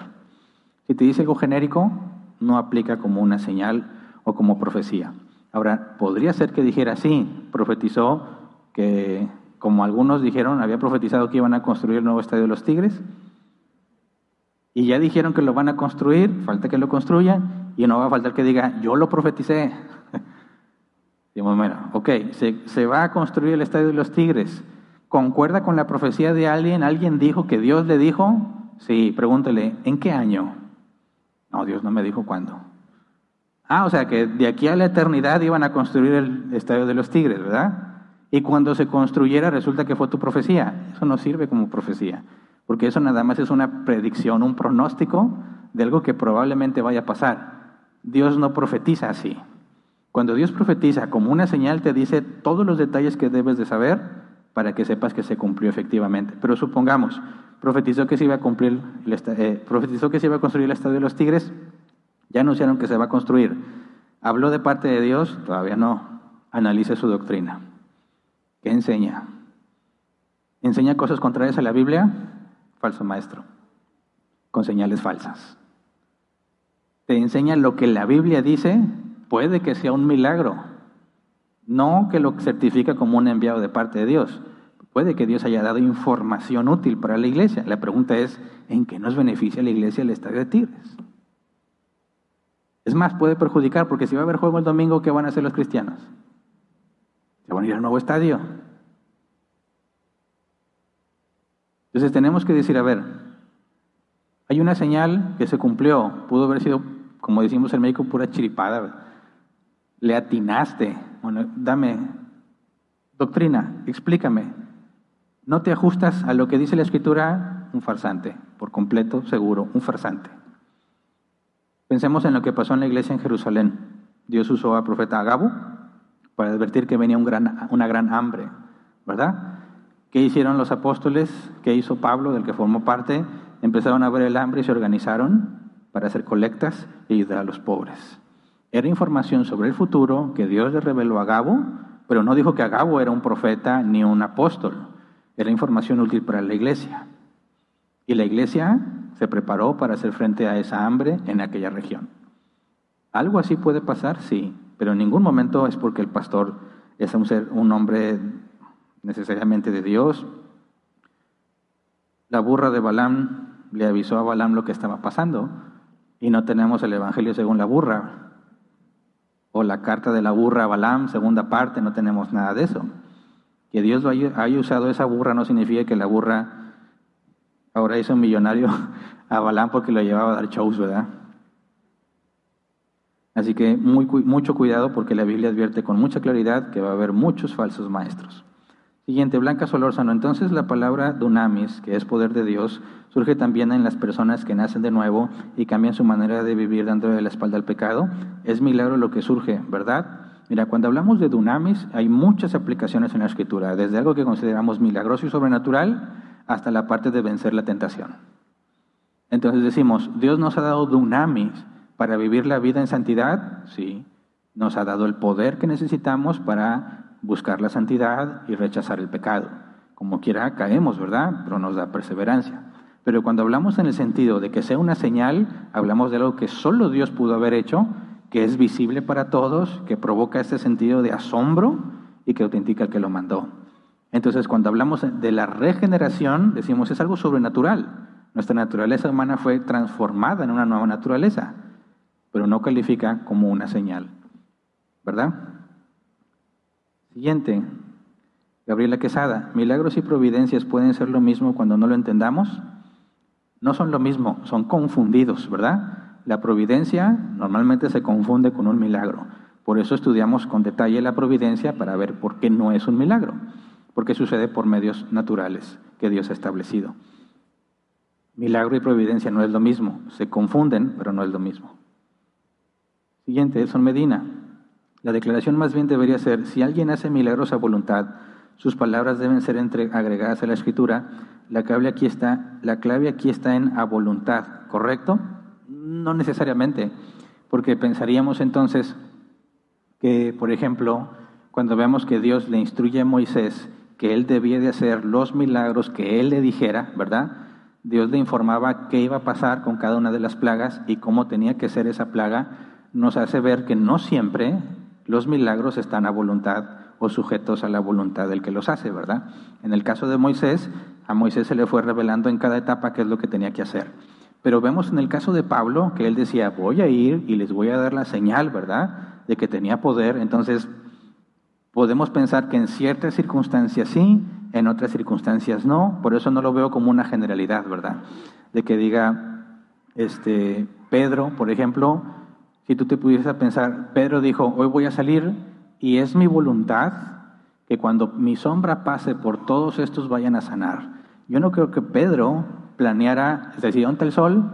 Si te dice algo genérico, no aplica como una señal o como profecía. Ahora, podría ser que dijera, sí, profetizó que, como algunos dijeron, había profetizado que iban a construir el nuevo estadio de los Tigres, y ya dijeron que lo van a construir, falta que lo construyan, y no va a faltar que diga, yo lo profeticé. Digamos, bueno, ok, se, se va a construir el Estadio de los Tigres. ¿Concuerda con la profecía de alguien? ¿Alguien dijo que Dios le dijo? Sí, pregúntele, ¿en qué año? No, Dios no me dijo cuándo. Ah, o sea que de aquí a la eternidad iban a construir el Estadio de los Tigres, ¿verdad? Y cuando se construyera resulta que fue tu profecía. Eso no sirve como profecía, porque eso nada más es una predicción, un pronóstico de algo que probablemente vaya a pasar. Dios no profetiza así. Cuando Dios profetiza como una señal, te dice todos los detalles que debes de saber para que sepas que se cumplió efectivamente. Pero supongamos, profetizó que se iba a cumplir, eh, profetizó que se iba a construir el estadio de los Tigres, ya anunciaron que se va a construir. ¿Habló de parte de Dios? Todavía no. Analice su doctrina. ¿Qué enseña? ¿Enseña cosas contrarias a la Biblia? Falso maestro. Con señales falsas. ¿Te enseña lo que la Biblia dice? Puede que sea un milagro, no que lo certifica como un enviado de parte de Dios. Puede que Dios haya dado información útil para la iglesia. La pregunta es, ¿en qué nos beneficia la iglesia el estadio de Tigres? Es más, puede perjudicar, porque si va a haber juego el domingo, ¿qué van a hacer los cristianos? Se van a ir al nuevo estadio. Entonces tenemos que decir, a ver, hay una señal que se cumplió, pudo haber sido, como decimos el médico, pura chiripada le atinaste. Dame doctrina, explícame. no te ajustas a lo que dice la escritura, un farsante, por completo, seguro, un farsante. Pensemos en lo que pasó en la iglesia en Jerusalén. Dios usó al profeta Agabo para advertir que venía una gran hambre, ¿verdad? ¿Qué hicieron los apóstoles? ¿Qué hizo Pablo, del que formó parte? Empezaron a ver el hambre y se organizaron para hacer colectas y ayudar a los pobres. Era información sobre el futuro que Dios le reveló a Agabo, pero no dijo que Agabo era un profeta ni un apóstol. Era información útil para la iglesia. Y la iglesia se preparó para hacer frente a esa hambre en aquella región. ¿Algo así puede pasar? Sí, pero en ningún momento es porque el pastor es un, ser, un hombre necesariamente de Dios. La burra de Balaam le avisó a Balaam lo que estaba pasando y no tenemos el Evangelio según la burra o la carta de la burra a Balaam, segunda parte, no tenemos nada de eso. Que Dios haya usado esa burra no significa que la burra ahora hizo un millonario a Balán porque lo llevaba a dar shows, ¿verdad? Así que muy, mucho cuidado porque la Biblia advierte con mucha claridad que va a haber muchos falsos maestros. Siguiente, Blanca Solórzano. Entonces la palabra dunamis, que es poder de Dios, surge también en las personas que nacen de nuevo y cambian su manera de vivir dentro de la espalda al pecado. Es milagro lo que surge, ¿verdad? Mira, cuando hablamos de dunamis, hay muchas aplicaciones en la escritura, desde algo que consideramos milagroso y sobrenatural hasta la parte de vencer la tentación. Entonces decimos, Dios nos ha dado dunamis para vivir la vida en santidad, sí. Nos ha dado el poder que necesitamos para buscar la santidad y rechazar el pecado. Como quiera caemos, ¿verdad? Pero nos da perseverancia. Pero cuando hablamos en el sentido de que sea una señal, hablamos de algo que solo Dios pudo haber hecho que es visible para todos, que provoca este sentido de asombro y que autentica el que lo mandó. Entonces, cuando hablamos de la regeneración, decimos es algo sobrenatural. Nuestra naturaleza humana fue transformada en una nueva naturaleza, pero no califica como una señal. ¿Verdad? Siguiente, Gabriela Quesada. ¿Milagros y providencias pueden ser lo mismo cuando no lo entendamos? No son lo mismo, son confundidos, ¿verdad? La providencia normalmente se confunde con un milagro. Por eso estudiamos con detalle la providencia para ver por qué no es un milagro, porque sucede por medios naturales que Dios ha establecido. Milagro y providencia no es lo mismo, se confunden, pero no es lo mismo. Siguiente, Edson Medina. La declaración más bien debería ser, si alguien hace milagros a voluntad, sus palabras deben ser agregadas a la escritura. La clave aquí está, la clave aquí está en a voluntad, ¿correcto? No necesariamente, porque pensaríamos entonces que, por ejemplo, cuando vemos que Dios le instruye a Moisés que él debía de hacer los milagros que él le dijera, ¿verdad? Dios le informaba qué iba a pasar con cada una de las plagas y cómo tenía que ser esa plaga, nos hace ver que no siempre los milagros están a voluntad o sujetos a la voluntad del que los hace, ¿verdad? En el caso de Moisés, a Moisés se le fue revelando en cada etapa qué es lo que tenía que hacer. Pero vemos en el caso de Pablo que él decía, voy a ir y les voy a dar la señal, ¿verdad? De que tenía poder. Entonces, podemos pensar que en ciertas circunstancias sí, en otras circunstancias no. Por eso no lo veo como una generalidad, ¿verdad? De que diga, este, Pedro, por ejemplo, si tú te pudieras pensar, Pedro dijo, hoy voy a salir y es mi voluntad que cuando mi sombra pase por todos estos vayan a sanar. Yo no creo que Pedro planeara, es decir, el sol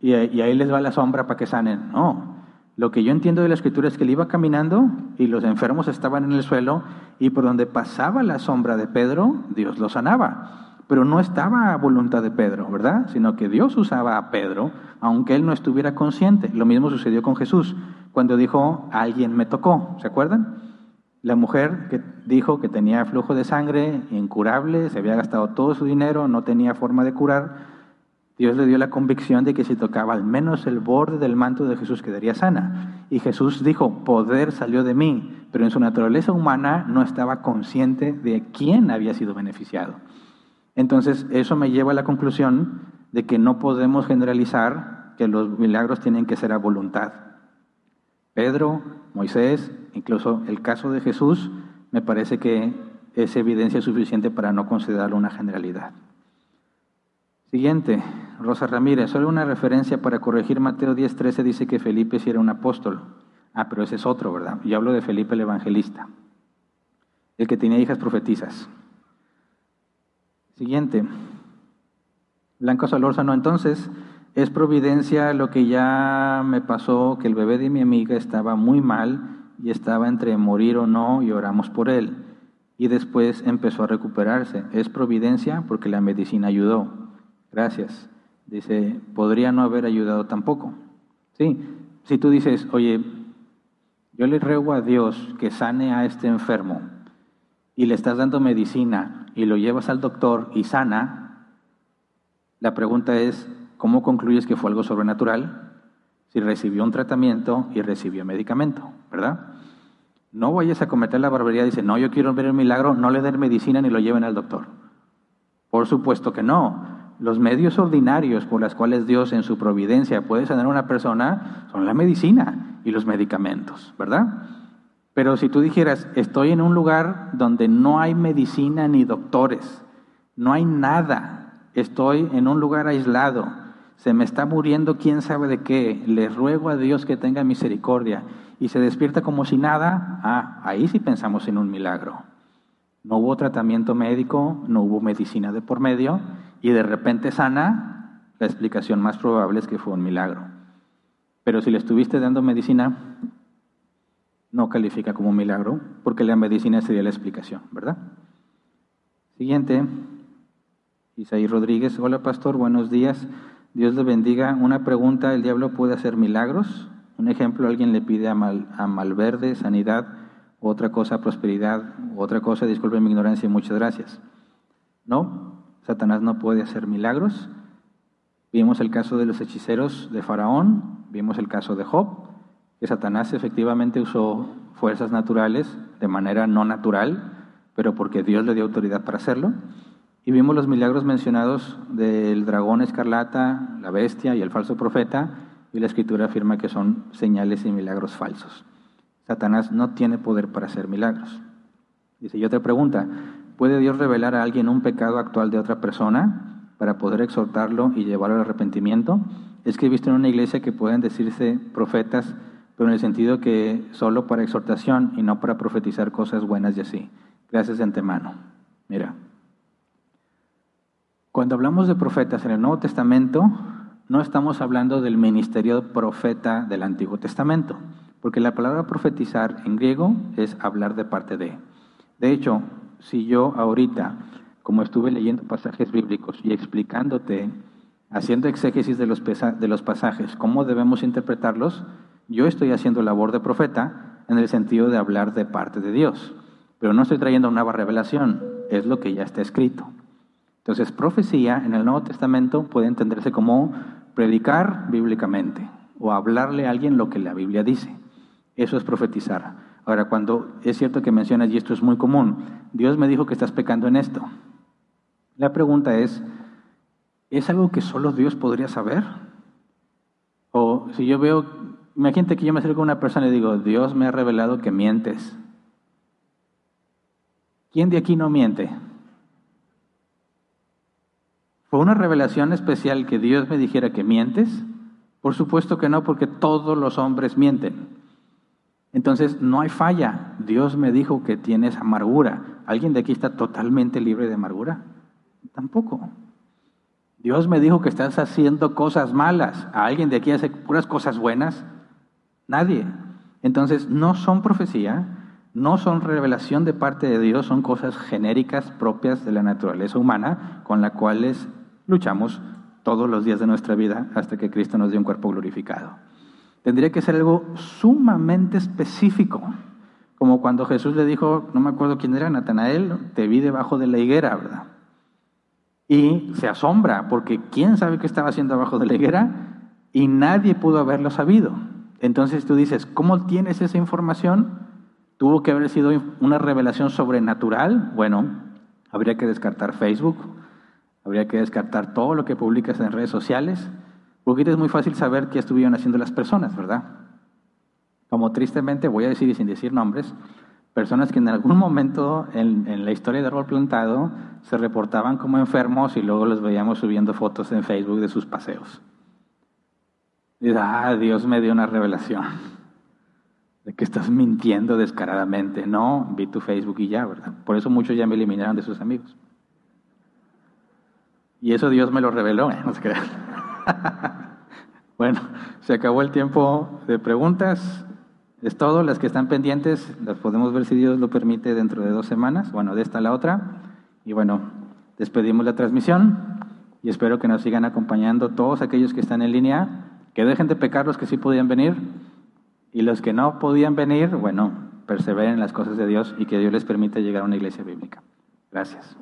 y, ahí les va la sombra para que sanen. No, lo que yo entiendo de la escritura es que él iba caminando y los enfermos estaban en el suelo y por donde pasaba la sombra de Pedro, Dios lo sanaba. Pero no estaba a voluntad de Pedro, ¿verdad? Sino que Dios usaba a Pedro, aunque él no estuviera consciente. Lo mismo sucedió con Jesús, cuando dijo, alguien me tocó, ¿se acuerdan? La mujer que dijo que tenía flujo de sangre incurable, se había gastado todo su dinero, no tenía forma de curar, Dios le dio la convicción de que si tocaba al menos el borde del manto de Jesús quedaría sana. Y Jesús dijo, poder salió de mí, pero en su naturaleza humana no estaba consciente de quién había sido beneficiado. Entonces, eso me lleva a la conclusión de que no podemos generalizar que los milagros tienen que ser a voluntad. Pedro, Moisés, incluso el caso de Jesús, me parece que es evidencia suficiente para no considerarlo una generalidad. Siguiente, Rosa Ramírez, solo una referencia para corregir Mateo 10:13 dice que Felipe sí era un apóstol. Ah, pero ese es otro, ¿verdad? Yo hablo de Felipe el evangelista, el que tenía hijas profetizas. Siguiente. Blanco Solórzano, entonces, es providencia lo que ya me pasó, que el bebé de mi amiga estaba muy mal y estaba entre morir o no y oramos por él. Y después empezó a recuperarse. Es providencia porque la medicina ayudó. Gracias. Dice, podría no haber ayudado tampoco. Sí, si tú dices, oye, yo le ruego a Dios que sane a este enfermo y le estás dando medicina y lo llevas al doctor y sana, la pregunta es, ¿cómo concluyes que fue algo sobrenatural? Si recibió un tratamiento y recibió medicamento, ¿verdad? No vayas a cometer la barbaridad dice, no, yo quiero ver el milagro, no le den medicina ni lo lleven al doctor. Por supuesto que no. Los medios ordinarios por los cuales Dios en su providencia puede sanar a una persona son la medicina y los medicamentos, ¿verdad? Pero si tú dijeras, estoy en un lugar donde no hay medicina ni doctores, no hay nada, estoy en un lugar aislado, se me está muriendo quién sabe de qué, le ruego a Dios que tenga misericordia y se despierta como si nada, ah, ahí sí pensamos en un milagro. No hubo tratamiento médico, no hubo medicina de por medio y de repente sana, la explicación más probable es que fue un milagro. Pero si le estuviste dando medicina, no califica como un milagro, porque la medicina sería la explicación, ¿verdad? Siguiente, Isaí Rodríguez. Hola, pastor, buenos días. Dios le bendiga. Una pregunta, ¿el diablo puede hacer milagros? Un ejemplo, alguien le pide a, Mal, a Malverde sanidad, otra cosa prosperidad, otra cosa, disculpe mi ignorancia, muchas gracias. No, Satanás no puede hacer milagros. Vimos el caso de los hechiceros de Faraón, vimos el caso de Job, que Satanás efectivamente usó fuerzas naturales de manera no natural, pero porque Dios le dio autoridad para hacerlo. Y vimos los milagros mencionados del dragón escarlata, la bestia y el falso profeta, y la escritura afirma que son señales y milagros falsos. Satanás no tiene poder para hacer milagros. Dice, y otra pregunta, ¿Puede Dios revelar a alguien un pecado actual de otra persona para poder exhortarlo y llevarlo al arrepentimiento? Es que he visto en una iglesia que pueden decirse profetas, pero en el sentido que solo para exhortación y no para profetizar cosas buenas y así. Gracias de antemano. Mira, cuando hablamos de profetas en el Nuevo Testamento, no estamos hablando del ministerio profeta del Antiguo Testamento, porque la palabra profetizar en griego es hablar de parte de. De hecho, si yo ahorita, como estuve leyendo pasajes bíblicos y explicándote, haciendo exégesis de los, de los pasajes, cómo debemos interpretarlos, yo estoy haciendo labor de profeta en el sentido de hablar de parte de Dios, pero no estoy trayendo una nueva revelación, es lo que ya está escrito. Entonces, profecía en el Nuevo Testamento puede entenderse como predicar bíblicamente o hablarle a alguien lo que la Biblia dice. Eso es profetizar. Ahora, cuando es cierto que mencionas, y esto es muy común, Dios me dijo que estás pecando en esto. La pregunta es, ¿es algo que solo Dios podría saber? O si yo veo, imagínate que yo me acerco a una persona y digo, Dios me ha revelado que mientes. ¿Quién de aquí no miente? ¿Fue una revelación especial que Dios me dijera que mientes? Por supuesto que no, porque todos los hombres mienten. Entonces, no hay falla. Dios me dijo que tienes amargura. ¿Alguien de aquí está totalmente libre de amargura? Tampoco. Dios me dijo que estás haciendo cosas malas. ¿A alguien de aquí hace puras cosas buenas? Nadie. Entonces, no son profecía, no son revelación de parte de Dios, son cosas genéricas propias de la naturaleza humana con las cuales luchamos todos los días de nuestra vida hasta que Cristo nos dé un cuerpo glorificado. Tendría que ser algo sumamente específico, como cuando Jesús le dijo, no me acuerdo quién era, Natanael, te vi debajo de la higuera, ¿verdad? Y se asombra, porque ¿quién sabe qué estaba haciendo debajo de la higuera? Y nadie pudo haberlo sabido. Entonces tú dices, ¿cómo tienes esa información? ¿Tuvo que haber sido una revelación sobrenatural? Bueno, habría que descartar Facebook, habría que descartar todo lo que publicas en redes sociales, porque es muy fácil saber qué estuvieron haciendo las personas, ¿verdad? Como tristemente, voy a decir y sin decir nombres, personas que en algún momento en, la historia de Rol Plantado se reportaban como enfermos y luego los veíamos subiendo fotos en Facebook de sus paseos. Ah, Dios me dio una revelación de que estás mintiendo descaradamente. No, vi tu Facebook y ya, ¿verdad? Por eso muchos ya me eliminaron de sus amigos. Y eso Dios me lo reveló, ¿eh? no se bueno, se acabó el tiempo de preguntas. Es todo, las que están pendientes las podemos ver si Dios lo permite dentro de dos semanas, bueno, de esta a la otra. Y bueno, despedimos la transmisión y espero que nos sigan acompañando todos aquellos que están en línea, que dejen de pecar los que sí podían venir y los que no podían venir, bueno, perseveren en las cosas de Dios y que Dios les permita llegar a una iglesia bíblica. Gracias.